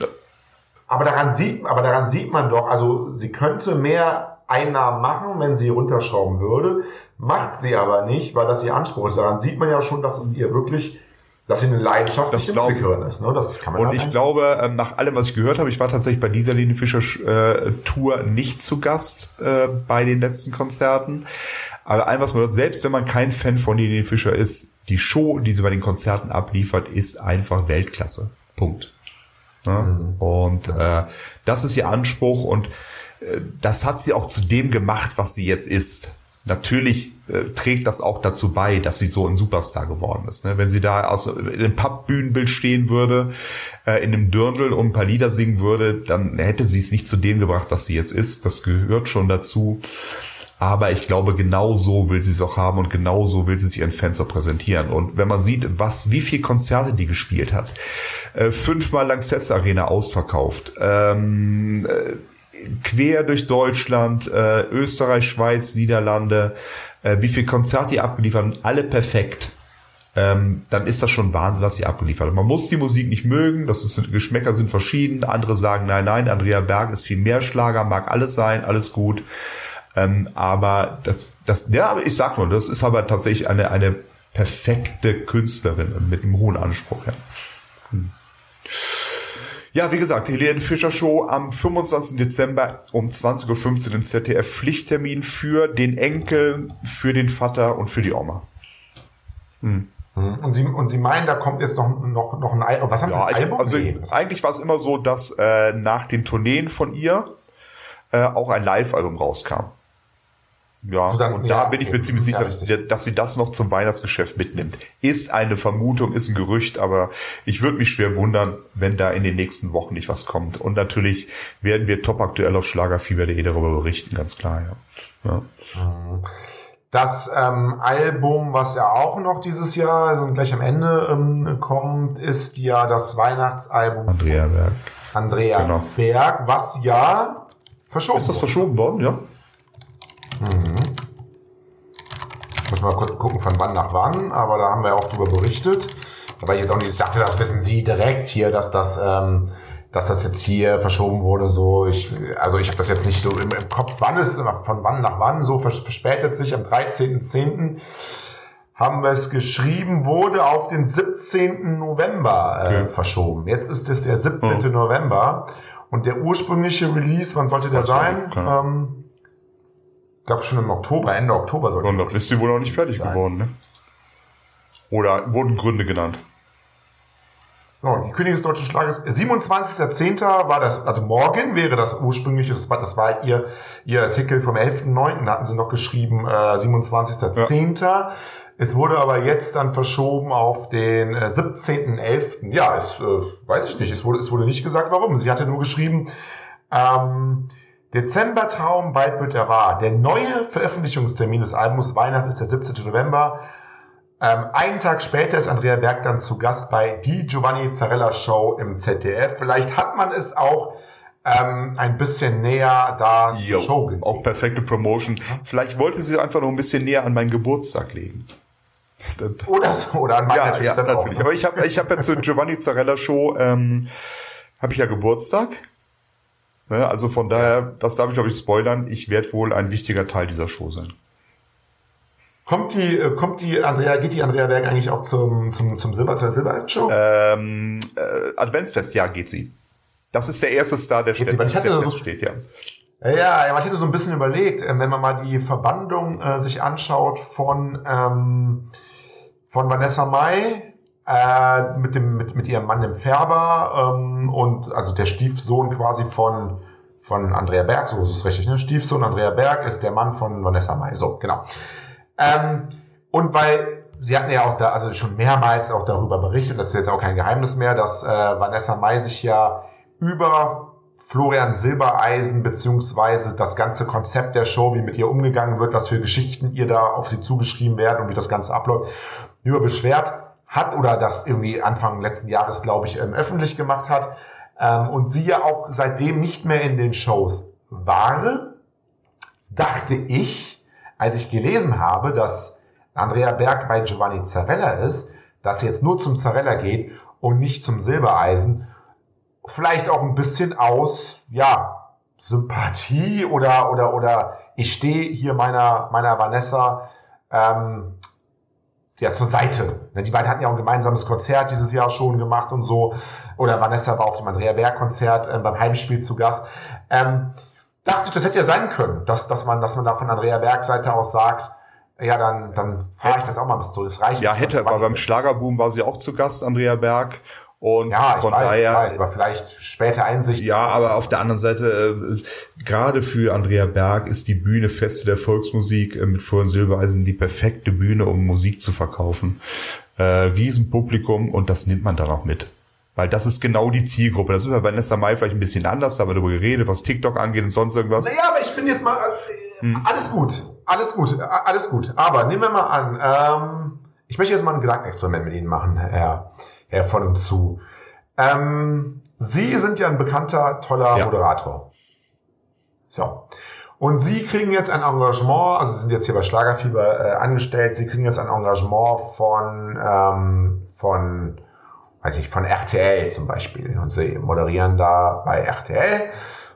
Aber daran sieht, aber daran sieht man doch, also sie könnte mehr Einnahmen machen, wenn sie runterschrauben würde, macht sie aber nicht, weil das ihr Anspruch ist. Daran sieht man ja schon, dass es ihr wirklich, dass sie eine leidenschaftliche Das Musikerin ist. Ne? Das kann man und ich nicht- glaube, ähm, nach allem, was ich gehört habe, ich war tatsächlich bei dieser Helene Fischer äh, Tour nicht zu Gast äh, bei den letzten Konzerten. Aber ein, was man hört, selbst wenn man kein Fan von Helene Fischer ist, die Show, die sie bei den Konzerten abliefert, ist einfach Weltklasse. Punkt. Ja? Und äh, das ist ihr Anspruch und äh, das hat sie auch zu dem gemacht, was sie jetzt ist. Natürlich äh, trägt das auch dazu bei, dass sie so ein Superstar geworden ist. Ne? Wenn sie da aus in einem Pappbühnenbild stehen würde, äh, in einem Dirndl und ein paar Lieder singen würde, dann hätte sie es nicht zu dem gebracht, was sie jetzt ist. Das gehört schon dazu. Aber ich glaube, genau so will sie es auch haben und genau so will sie sich ihren Fans auch präsentieren. Und wenn man sieht, was, wie viel Konzerte die gespielt hat, äh, fünfmal Lanxess Arena ausverkauft, ähm, äh, quer durch Deutschland, äh, Österreich, Schweiz, Niederlande, äh, wie viel Konzerte die abgeliefert haben, alle perfekt. Ähm, dann ist das schon Wahnsinn, was sie abgeliefert hat. Man muss die Musik nicht mögen, das ist, Geschmäcker sind verschieden. Andere sagen, nein, nein, Andrea Berg ist viel mehr Schlager, mag alles sein, alles gut. Ähm, aber das, das, ja, ich sag nur, das ist aber tatsächlich eine, eine perfekte Künstlerin mit einem hohen Anspruch. Ja. Hm. Ja, wie gesagt, die Helene Fischer Show am 25. Dezember um 20.15 Uhr im ZDF Pflichttermin für den Enkel, für den Vater und für die Oma. Hm. hm. Und Sie, und Sie meinen, da kommt jetzt noch, noch, noch ein Album. Was haben ja, Sie ein Album? Also, eigentlich war es immer so, dass äh, nach den Tourneen von ihr äh, auch ein Live-Album rauskam. Ja, dann, und da bin ich mir ziemlich sicher, dass, sie das noch zum Weihnachtsgeschäft mitnimmt. Ist eine Vermutung, ist ein Gerücht, aber ich würde mich schwer wundern, wenn da in den nächsten Wochen nicht was kommt. Und natürlich werden wir top aktuell auf Schlagerfieber.de darüber berichten, ganz klar, ja. ja. Das ähm, Album, was ja auch noch dieses Jahr, also gleich am Ende ähm, kommt, ist ja das Weihnachtsalbum Andrea Berg. Andrea genau. Berg, was ja verschoben Ist das verschoben worden, ja? Mhm. Muss mal kurz gucken, von wann nach wann, aber da haben wir auch drüber berichtet. Aber ich jetzt auch nicht sagte, das wissen Sie direkt hier, dass das, ähm, dass das jetzt hier verschoben wurde. So, ich, also ich habe das jetzt nicht so im, im, Kopf, wann es, von wann nach wann so verspätet sich. Am 13.10. haben wir es geschrieben, wurde auf den 17. November äh, okay. verschoben. Jetzt ist es der 17. Oh. November. Und der ursprüngliche Release, wann sollte der sein? Ähm, glaube schon im Oktober, Ende Oktober sollte Und dann ist sie wohl noch nicht fertig sein. geworden, ne? Oder wurden Gründe genannt? Genau, die Königin des deutschen Schlages, 27.10. war das, also morgen wäre das ursprüngliche, das war, das war ihr, ihr Artikel vom 11.9., da hatten sie noch geschrieben, äh, 27.10. Ja. Es wurde aber jetzt dann verschoben auf den äh, 17.11. Ja, es, äh, weiß ich nicht, es wurde, es wurde nicht gesagt, warum. Sie hatte nur geschrieben, ähm, Dezembertraum, bald wird er wahr. Der neue Veröffentlichungstermin des Albums Weihnachten ist der 17. November. Ähm, einen Tag später ist Andrea Berg dann zu Gast bei Die Giovanni Zarella Show im ZDF. Vielleicht hat man es auch ähm, ein bisschen näher da jo, zur Show gelegt. Auch perfekte Promotion. Vielleicht wollte sie einfach noch ein bisschen näher an meinen Geburtstag legen. Das, oder so, oder an meinen ja, ja, natürlich. Auch, ne? Aber ich habe ich hab ja zur Giovanni Zarella Show ähm, habe ich ja Geburtstag? Also von daher, das darf ich glaube ich spoilern, ich werde wohl ein wichtiger Teil dieser Show sein. Kommt die, äh, kommt die Andrea, geht die Andrea Berg eigentlich auch zum, zum, zum Silber, zur Silbereisen-Show? Ähm, äh, Adventsfest, ja, geht sie. Das ist der erste Star, der, steht, ich hatte der so, steht, ja. Ja, ja, ich hätte so ein bisschen überlegt, äh, wenn man mal die Verbandung äh, sich anschaut von, ähm, von Vanessa Mai, äh, mit, dem, mit, mit ihrem Mann dem Färber ähm, und also der Stiefsohn quasi von, von Andrea Berg, so ist es richtig, ne? Stiefsohn Andrea Berg ist der Mann von Vanessa Mai, so, genau. Ähm, und weil sie hatten ja auch da, also schon mehrmals auch darüber berichtet, das ist jetzt auch kein Geheimnis mehr, dass äh, Vanessa Mai sich ja über Florian Silbereisen beziehungsweise das ganze Konzept der Show, wie mit ihr umgegangen wird, was für Geschichten ihr da auf sie zugeschrieben werden und wie das Ganze abläuft, über beschwert hat oder das irgendwie Anfang letzten Jahres, glaube ich, ähm, öffentlich gemacht hat ähm, und sie ja auch seitdem nicht mehr in den Shows war, dachte ich, als ich gelesen habe, dass Andrea Berg bei Giovanni Zarella ist, dass sie jetzt nur zum Zarella geht und nicht zum Silbereisen, vielleicht auch ein bisschen aus, ja, Sympathie oder, oder, oder ich stehe hier meiner, meiner Vanessa ähm, ja, zur Seite. Ne, die beiden hatten ja auch ein gemeinsames Konzert dieses Jahr schon gemacht und so. Oder Vanessa war auf dem Andrea Berg Konzert äh, beim Heimspiel zu Gast. Ähm, dachte ich, das hätte ja sein können, dass, dass man, dass man da von Andrea Berg Seite aus sagt, ja, dann, dann fahre ich das auch mal bis zu. Das reicht. Ja, hätte, aber beim Schlagerboom war sie auch zu Gast, Andrea Berg. Und Ja, von weiß, daher, weiß, aber vielleicht später Einsicht. ja, aber auf der anderen Seite, äh, gerade für Andrea Berg ist die Bühne Feste der Volksmusik äh, mit Florian Silbereisen die perfekte Bühne, um Musik zu verkaufen. Äh, Riesenpublikum und das nimmt man dann auch mit. Weil das ist genau die Zielgruppe. Das ist bei Vanessa Mai vielleicht ein bisschen anders, da haben wir darüber geredet, was TikTok angeht und sonst irgendwas. Naja, aber ich bin jetzt mal. Äh, Hm. Alles gut. Alles gut. Alles gut. Aber nehmen wir mal an, ähm, ich möchte jetzt mal ein Gedankenexperiment mit Ihnen machen, Herr, Herr von und zu. Ähm, Sie sind ja ein bekannter, toller Ja. Moderator. So. Und Sie kriegen jetzt ein Engagement, also Sie sind jetzt hier bei Schlagerfieber äh, angestellt, Sie kriegen jetzt ein Engagement von, ähm, von, weiß ich, von RTL zum Beispiel. Und Sie moderieren da bei RTL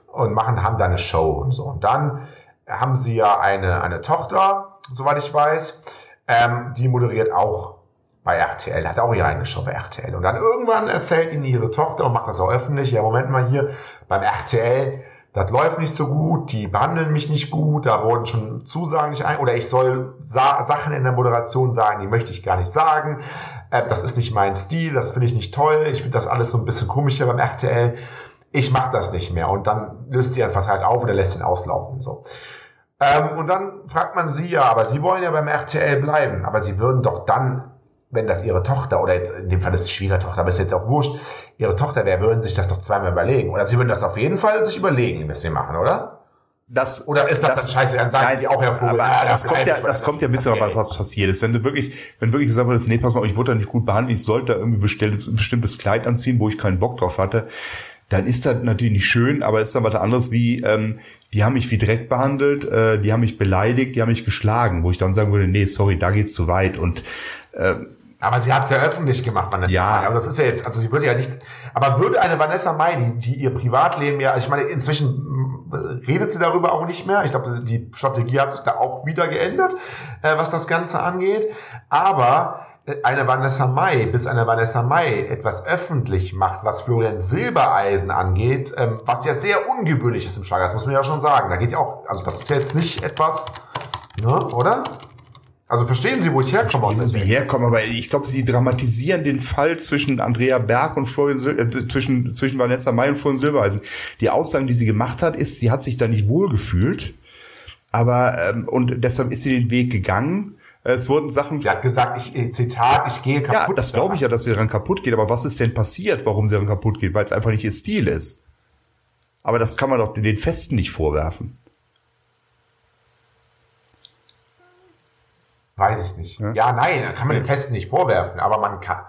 und machen, haben da eine Show und so. Und dann haben Sie ja eine, eine Tochter, soweit ich weiß, ähm, die moderiert auch bei RTL, hat auch eigene Show bei RTL. Und dann irgendwann erzählt ihnen ihre Tochter und macht das auch öffentlich, ja, Moment mal hier, beim RTL, das läuft nicht so gut, die behandeln mich nicht gut, da wurden schon Zusagen nicht ein, oder ich soll Sa Sachen in der Moderation sagen, die möchte ich gar nicht sagen, äh, das ist nicht mein Stil, das finde ich nicht toll, ich finde das alles so ein bisschen komisch hier beim RTL, ich mache das nicht mehr. Und dann löst sie einen Vertrag auf oder lässt ihn auslaufen, so. Ähm, und dann fragt man sie ja, aber sie wollen ja beim RTL bleiben, aber sie würden doch dann, wenn das ihre Tochter, oder jetzt in dem Fall ist die Schwiegertochter, aber ist jetzt auch wurscht, ihre Tochter wäre, würden sich das doch zweimal überlegen. Oder sie würden das auf jeden Fall sich überlegen, was sie machen, oder? Das, Oder ist das, dann scheiße? Dann sagen nein, sie auch, Herr Vogel, aber ah, das ja, kommt ja, das kommt ja ein bisschen darauf, was passiert ist. Wenn du wirklich, wenn wirklich gesagt wird, nee, pass mal, ich wurde da nicht gut behandelt, ich sollte da irgendwie bestimmtes, ein bestimmtes Kleid anziehen, wo ich keinen Bock drauf hatte, dann ist das natürlich nicht schön, aber ist dann was anderes wie, ähm, die haben mich wie Dreck behandelt, äh, die haben mich beleidigt, die haben mich geschlagen, wo ich dann sagen würde, nee, sorry, da geht's zu weit und Aber sie hat es ja öffentlich gemacht, Vanessa Ja. Mai. Aber das ist ja jetzt, also sie würde ja nicht, aber würde eine Vanessa Mai, die, die ihr Privatleben ja, also ich meine, inzwischen mh, redet sie darüber auch nicht mehr. Ich glaube, die Strategie hat sich da auch wieder geändert, äh, was das Ganze angeht. Aber äh, eine Vanessa Mai, bis eine Vanessa Mai etwas öffentlich macht, was Florian Silbereisen angeht, ähm, was ja sehr ungewöhnlich ist im Schlager, das muss man ja schon sagen. Da geht ja auch, also das ist ja jetzt nicht etwas, ne, oder? Also verstehen Sie, wo ich herkomme? der sie herkommen, aber ich glaube, sie dramatisieren den Fall zwischen Andrea Berg und Florian Sil äh, zwischen, zwischen Vanessa May und Florian Silbereisen. Die Aussagen, die sie gemacht hat, ist, sie hat sich da nicht wohlgefühlt, aber ähm, und deshalb ist sie den Weg gegangen. Es wurden Sachen Sie hat gesagt, ich, äh, Zitat, ich gehe kaputt. Ja, das glaube ich ja, dass sie daran kaputt geht. Aber was ist denn passiert, warum sie daran kaputt geht? Weil es einfach nicht ihr Stil ist. Aber das kann man doch den Festen nicht vorwerfen. Weiß ich nicht. Ja? Ja, nein, da kann man den Festen nicht vorwerfen, aber man kann.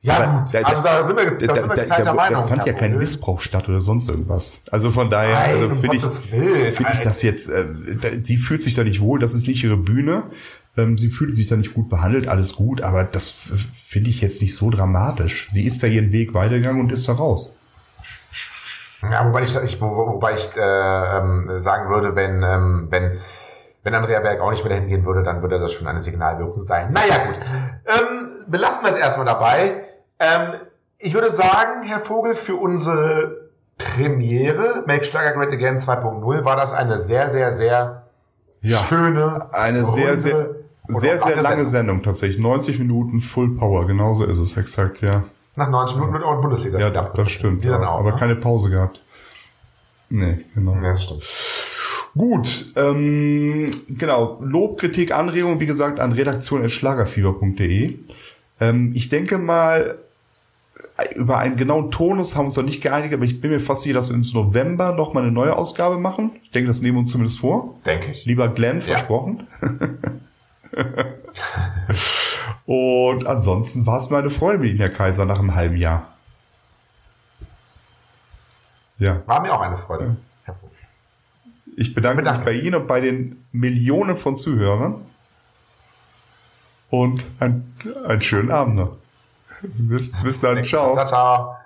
Ja, Aber gut. also da sind wir, da, da, sind wir da, da, Meinung. da fand ja kein. Missbrauch statt oder sonst irgendwas. Also von daher, Nein, also finde ich, finde ich das jetzt, äh, da, sie fühlt sich da nicht wohl, das ist nicht ihre Bühne. Ähm, sie fühlt sich da nicht gut behandelt, alles gut, aber das finde ich jetzt nicht so dramatisch. Sie ist da ihren Weg weitergegangen und ist da raus. Ja, wobei ich, ich, wo, wobei ich äh, ähm, sagen würde, wenn, ähm, wenn, wenn Andrea Berg auch nicht mehr dahin gehen würde, dann würde das schon eine Signalwirkung sein. Naja, gut. Ähm, belassen wir es erstmal dabei. Ähm, ich würde sagen, Herr Vogel, für unsere Premiere Make Schlager Great Again 2.0 war das eine sehr, sehr, sehr Ja. schöne, Eine sehr, sehr, sehr, sehr lange Sendung. Sendung tatsächlich. 90 Minuten Full Power, genauso ist es exakt, ja. Nach 90 Minuten wird auch ein Bundesliga. Ja, das stimmt. Ja. auch, aber ne? keine Pause gehabt. Nee, genau. Ja, das stimmt. Gut, ähm, genau. Lob, Kritik, Anregung, wie gesagt, an redaktion.schlagerfieber.de. Ähm, ich denke mal, über einen genauen Tonus haben wir uns noch nicht geeinigt, aber ich bin mir fast sicher, dass wir uns im November noch mal eine neue Ausgabe machen. Ich denke, das nehmen wir uns zumindest vor. Denke ich. Lieber Glenn, Ja. versprochen. Und ansonsten war es mir eine Freude mit Ihnen, Herr Kaiser, nach einem halben Jahr. Ja, War mir auch eine Freude. Herr Vogel. ich bedanke mich Bedanke. bei Ihnen und bei den Millionen von Zuhörern. Und ein, einen schönen Abend noch. Bis, bis dann, ciao. Ciao, ciao.